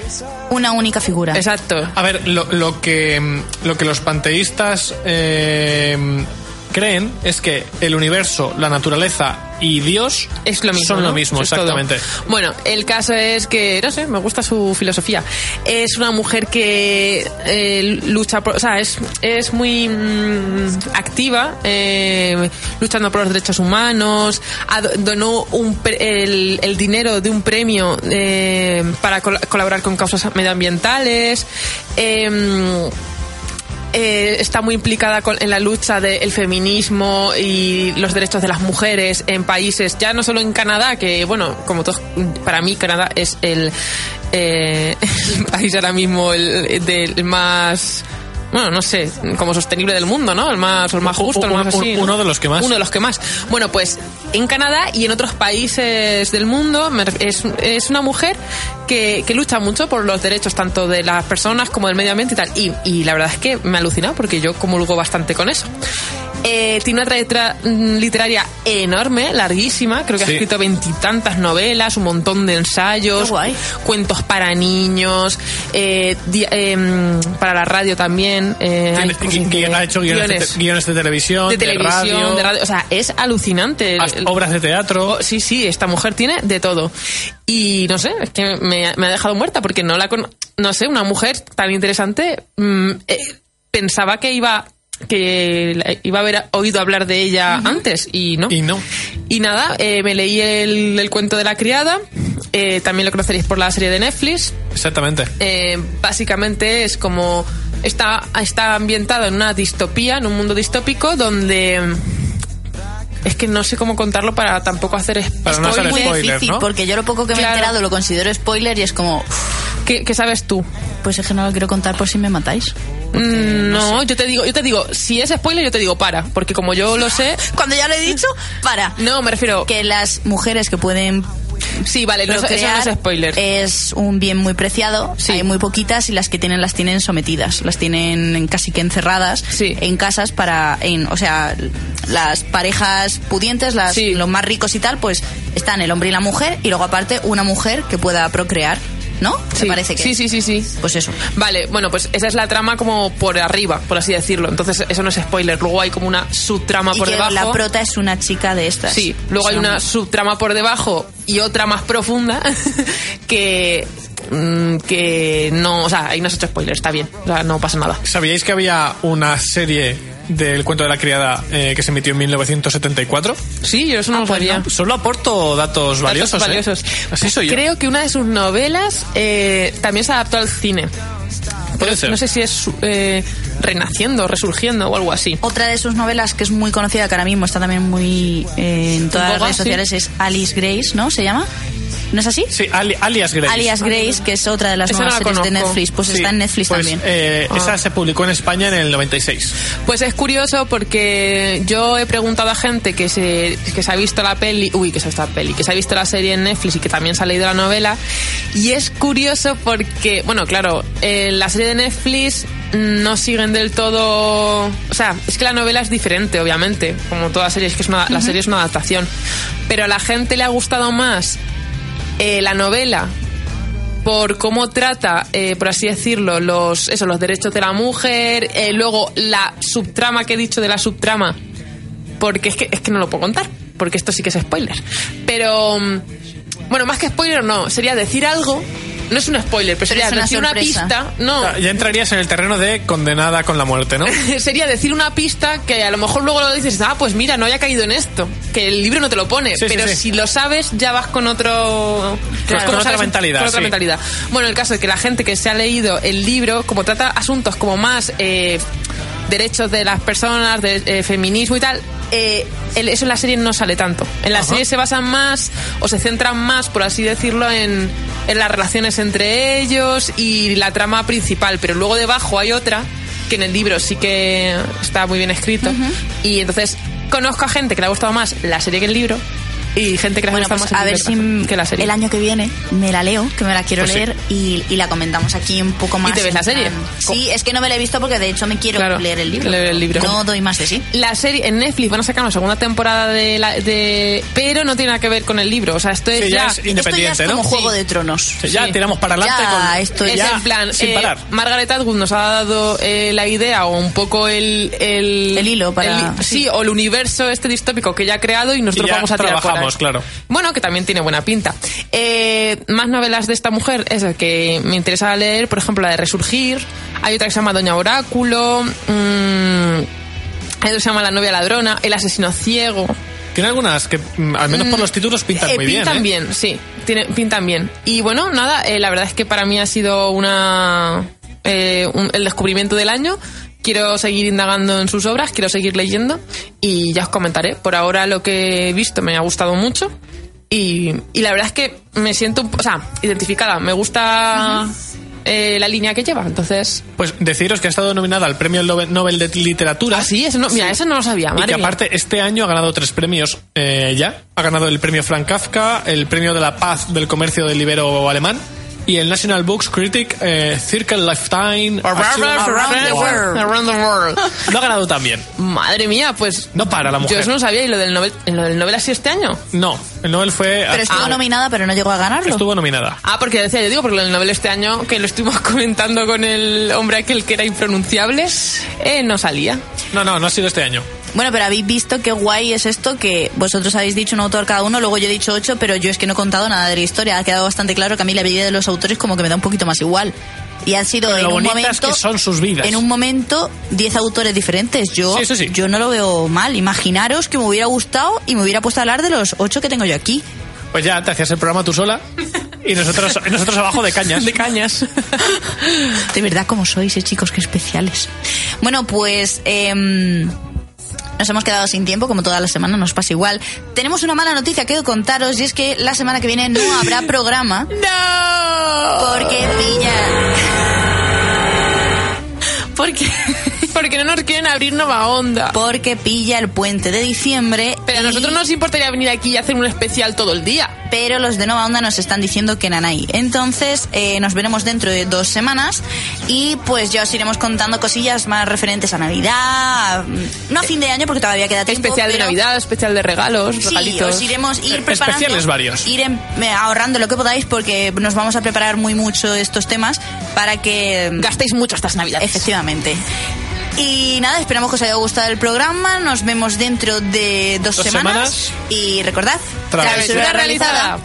Una única figura. Exacto. A ver, lo, lo que, mm, lo que los panteístas eh, creen es que el universo, la naturaleza y Dios Es lo mismo. son lo mismo, Es todo. exactamente. Bueno, el caso es que, no sé, me gusta su filosofía. Es una mujer que eh, lucha por. O sea, es, es muy mm, activa, eh, luchando por los derechos humanos. Donó un pre- el, el dinero de un premio eh, para col- colaborar con causas medioambientales. Eh, eh, está muy implicada con- en la lucha del feminismo y los derechos de las mujeres en países, ya no solo en Canadá, que bueno, como todos, para mí Canadá es el, eh, el país ahora mismo el, más bueno, no sé, como sostenible del mundo, ¿no? El más, el más justo, el más así. ¿no? uno de los que más. Uno de los que más. Bueno, pues en Canadá y en otros países del mundo es, es una mujer que, que lucha mucho por los derechos tanto de las personas como del medio ambiente y tal. Y, y la verdad es que me ha alucinado porque yo comulgo bastante con eso. Eh, tiene una trayectoria mm, literaria enorme, larguísima. Creo que Sí. ha escrito veintitantas novelas, un montón de ensayos, cuentos para niños, eh, di- em, para la radio también. eh, hay gui- que- ha hecho guiones, guiones De, guiones de televisión, de televisión, radio, de radio. O sea, es alucinante. hasta obras de teatro. Oh, sí, sí, esta mujer tiene de todo. Y no sé, es que me, me ha dejado muerta porque no la con No sé, una mujer tan interesante. mm, eh, pensaba que iba que iba a haber oído hablar de ella antes y no. Y no. Y nada, eh, me leí el, el cuento de la criada. eh, también lo conoceréis por la serie de Netflix. Exactamente. Eh, básicamente es como está, está ambientado en una distopía, en un mundo distópico donde es que no sé cómo contarlo para tampoco hacer es- Para no hacer muy spoiler, difícil ¿no? porque yo lo poco que me he enterado lo considero spoiler y es como, ¿Qué, qué sabes tú? pues es que no lo quiero contar por si me matáis. Mm, no, yo te digo, yo te digo, si es spoiler yo te digo para, porque como yo lo sé, Cuando ya lo he dicho, para. no me refiero Que las mujeres que pueden sí, vale, no, eso no es spoiler. es un bien muy preciado. Sí. Hay muy poquitas y las que tienen las tienen sometidas, las tienen casi que encerradas Sí. en casas para, en, o sea, las parejas pudientes, las, Sí. los más ricos y tal, pues están el hombre y la mujer y luego aparte una mujer que pueda procrear, ¿no? sí. Parece que sí, sí, sí, sí. Pues eso. Vale, bueno, pues esa es la trama como por arriba, por así decirlo. Entonces, eso no es spoiler. Luego hay como una subtrama Y por que debajo. la prota es una chica de estas. Sí, luego hay una subtrama por debajo y otra más profunda que mm, que no, o sea, ahí no se ha hecho spoiler, está bien, o sea, no pasa nada. ¿Sabíais que había una serie del cuento de la criada eh, que se emitió en 1974? Sí, yo eso no lo pues sabía. no. Solo aporto datos valiosos. Datos ¿eh? valiosos. Así soy yo. Creo que una de sus novelas eh, también se adaptó al cine. Puede ser. No sé si es eh, renaciendo, resurgiendo o algo así. Otra de sus novelas que es muy conocida, que ahora mismo está también muy eh, en todas las redes sí. sociales, es Alice Grace, ¿no? ¿Se llama? ¿No es así? Sí, Ali- alias Grace. Alias Grace, que es otra de las Esa nuevas la series de. Netflix. Pues Sí, está en Netflix pues, también. eh, Ah. Esa se publicó en España en el 96. Pues es curioso porque yo he preguntado a gente que se, que se ha visto la peli, uy, que se ha visto la peli, que se ha visto la serie en Netflix y que también se ha leído la novela. Y es curioso porque, bueno, claro, eh, la serie de Netflix no siguen del todo. O sea, es que la novela es diferente, obviamente, como toda serie, es que es una, la serie es una adaptación. Pero a la gente le ha gustado más eh, la novela por cómo trata, eh, por así decirlo, los, eso, los derechos de la mujer, eh, luego la subtrama que he dicho de la subtrama, porque es que, es que no lo puedo contar, porque esto sí que es spoiler. Pero, mm, bueno, más que spoiler no, sería decir algo, no es un spoiler, pero, sería decir una pista, no, Ya- Ya entrarías en el terreno de condenada con la muerte, ¿no? sería decir una pista que a lo mejor luego lo dices, ah, pues mira, no había caído en esto, que el libro no te lo pone, Sí, pero sí. si lo sabes ya vas con otro... Claro, con otra sabes, mentalidad, Con otra sí. mentalidad. Bueno, el caso es que la gente que se ha leído el libro, como trata asuntos como más eh, derechos de las personas, de eh, feminismo y tal, eh, eso en la serie no sale tanto. En la Ajá. serie se basan más, o se centran más, por así decirlo, en, en las relaciones entre ellos y la trama principal, pero luego debajo hay otra que en el libro sí que está muy bien escrito. Y entonces conozco a gente que le ha gustado más la serie que el libro y gente que Bueno, pues más a el ver si que la serie. el año que viene me la leo, que me la quiero Pues sí. leer y, y la comentamos aquí un poco más. te ves la serie? plan- Sí, es que no me la he visto porque de hecho me quiero Claro, leer el libro. leer el libro. No doy más de sí. La serie en Netflix van a sacar una segunda temporada de, la, de pero no tiene nada que ver con el libro, o sea, esto es Sí, ya ya es Esto ya independiente, es como ¿no? Juego Sí. de Tronos. Sí, ya tiramos para adelante Ya, con esto es ya, en plan, sin eh, parar. Margaret Atwood nos ha dado eh, la idea o un poco el... El, El hilo para- el- sí, o el universo este distópico que ya ha creado y nosotros Y vamos a tirar claro. Bueno, que también tiene buena pinta. Eh, más novelas de esta mujer, es que me interesa leer, por ejemplo, la de Resurgir. Hay otra que se llama Doña Oráculo. mm, hay otra que se llama La novia ladrona. El asesino ciego. Tiene algunas que, mm, al menos por los títulos, pintan Eh, muy bien. pintan ¿eh? bien, sí. Tiene, pintan bien. Y bueno, nada, eh, la verdad es que para mí ha sido una un- el descubrimiento del año. Quiero seguir indagando en sus obras, quiero seguir leyendo y ya os comentaré. Por ahora lo que he visto me ha gustado mucho y, y la verdad es que me siento, o sea, identificada. Me gusta eh, la línea que lleva. Entonces. Pues deciros que ha estado nominada al premio Nobel de Literatura. Ah, sí, eso no, mira, eso no lo sabía. Y Madre que mía. aparte este año ha ganado tres premios eh, ya. Ha ganado el premio Frank Kafka, el premio de la paz del comercio del libero alemán y el National Books Critic eh, Circle Lifetime Around the world. Around the world. Lo ha ganado también. Madre mía, pues. No para la mujer. Yo eso no sabía. ¿Y lo del Nobel, lo del Nobel así este año? No, el Nobel fue... Pero estuvo ah, nominada, pero no llegó a ganarlo. estuvo nominada. Ah, porque decía, yo digo, porque lo del Nobel este año, que lo estuvimos comentando con el hombre aquel que era impronunciable, eh, no salía. No, no, no ha sido este año. Bueno, pero habéis visto qué guay es esto que vosotros habéis dicho un autor cada uno, luego yo he dicho ocho, pero yo es que no he contado nada de la historia. Ha quedado bastante claro que a mí la vida de los autores como que me da un poquito más igual. Y han sido Pero en lo un momento que son sus vidas. en un momento 10 autores diferentes. Yo Sí, eso sí. yo no lo veo mal. Imaginaros que me hubiera gustado y me hubiera puesto a hablar de los ocho que tengo yo aquí. Pues ya te hacías el programa tú sola y nosotros, nosotros abajo de cañas. De cañas. De verdad, como sois, eh, chicos, qué especiales. Bueno, pues em, nos hemos quedado sin tiempo, como toda la semana, nos pasa igual. Tenemos una mala noticia que contaros y es que la semana que viene no habrá programa ¡No! porque pilla. Porque, Porque no nos quieren abrir nueva onda. porque pilla el puente de diciembre. Pero a nosotros nos importaría venir aquí y hacer un especial todo el día. Pero los de Nova Onda nos están diciendo que nanay. Entonces, eh, nos veremos dentro de dos semanas y pues ya os iremos contando cosillas más referentes a Navidad, a- no a fin de año porque todavía queda tiempo. Especial de pero- Navidad, especial de regalos, Sí, regalitos. os iremos ir preparando. especiales varios. Ir em- eh, ahorrando lo que podáis porque nos vamos a preparar muy mucho estos temas para que... Gastéis mucho estas Navidades. Efectivamente. Y nada, esperamos que os haya gustado el programa. Nos vemos dentro de dos, Dos semanas. Y recordad, Travesura realizada.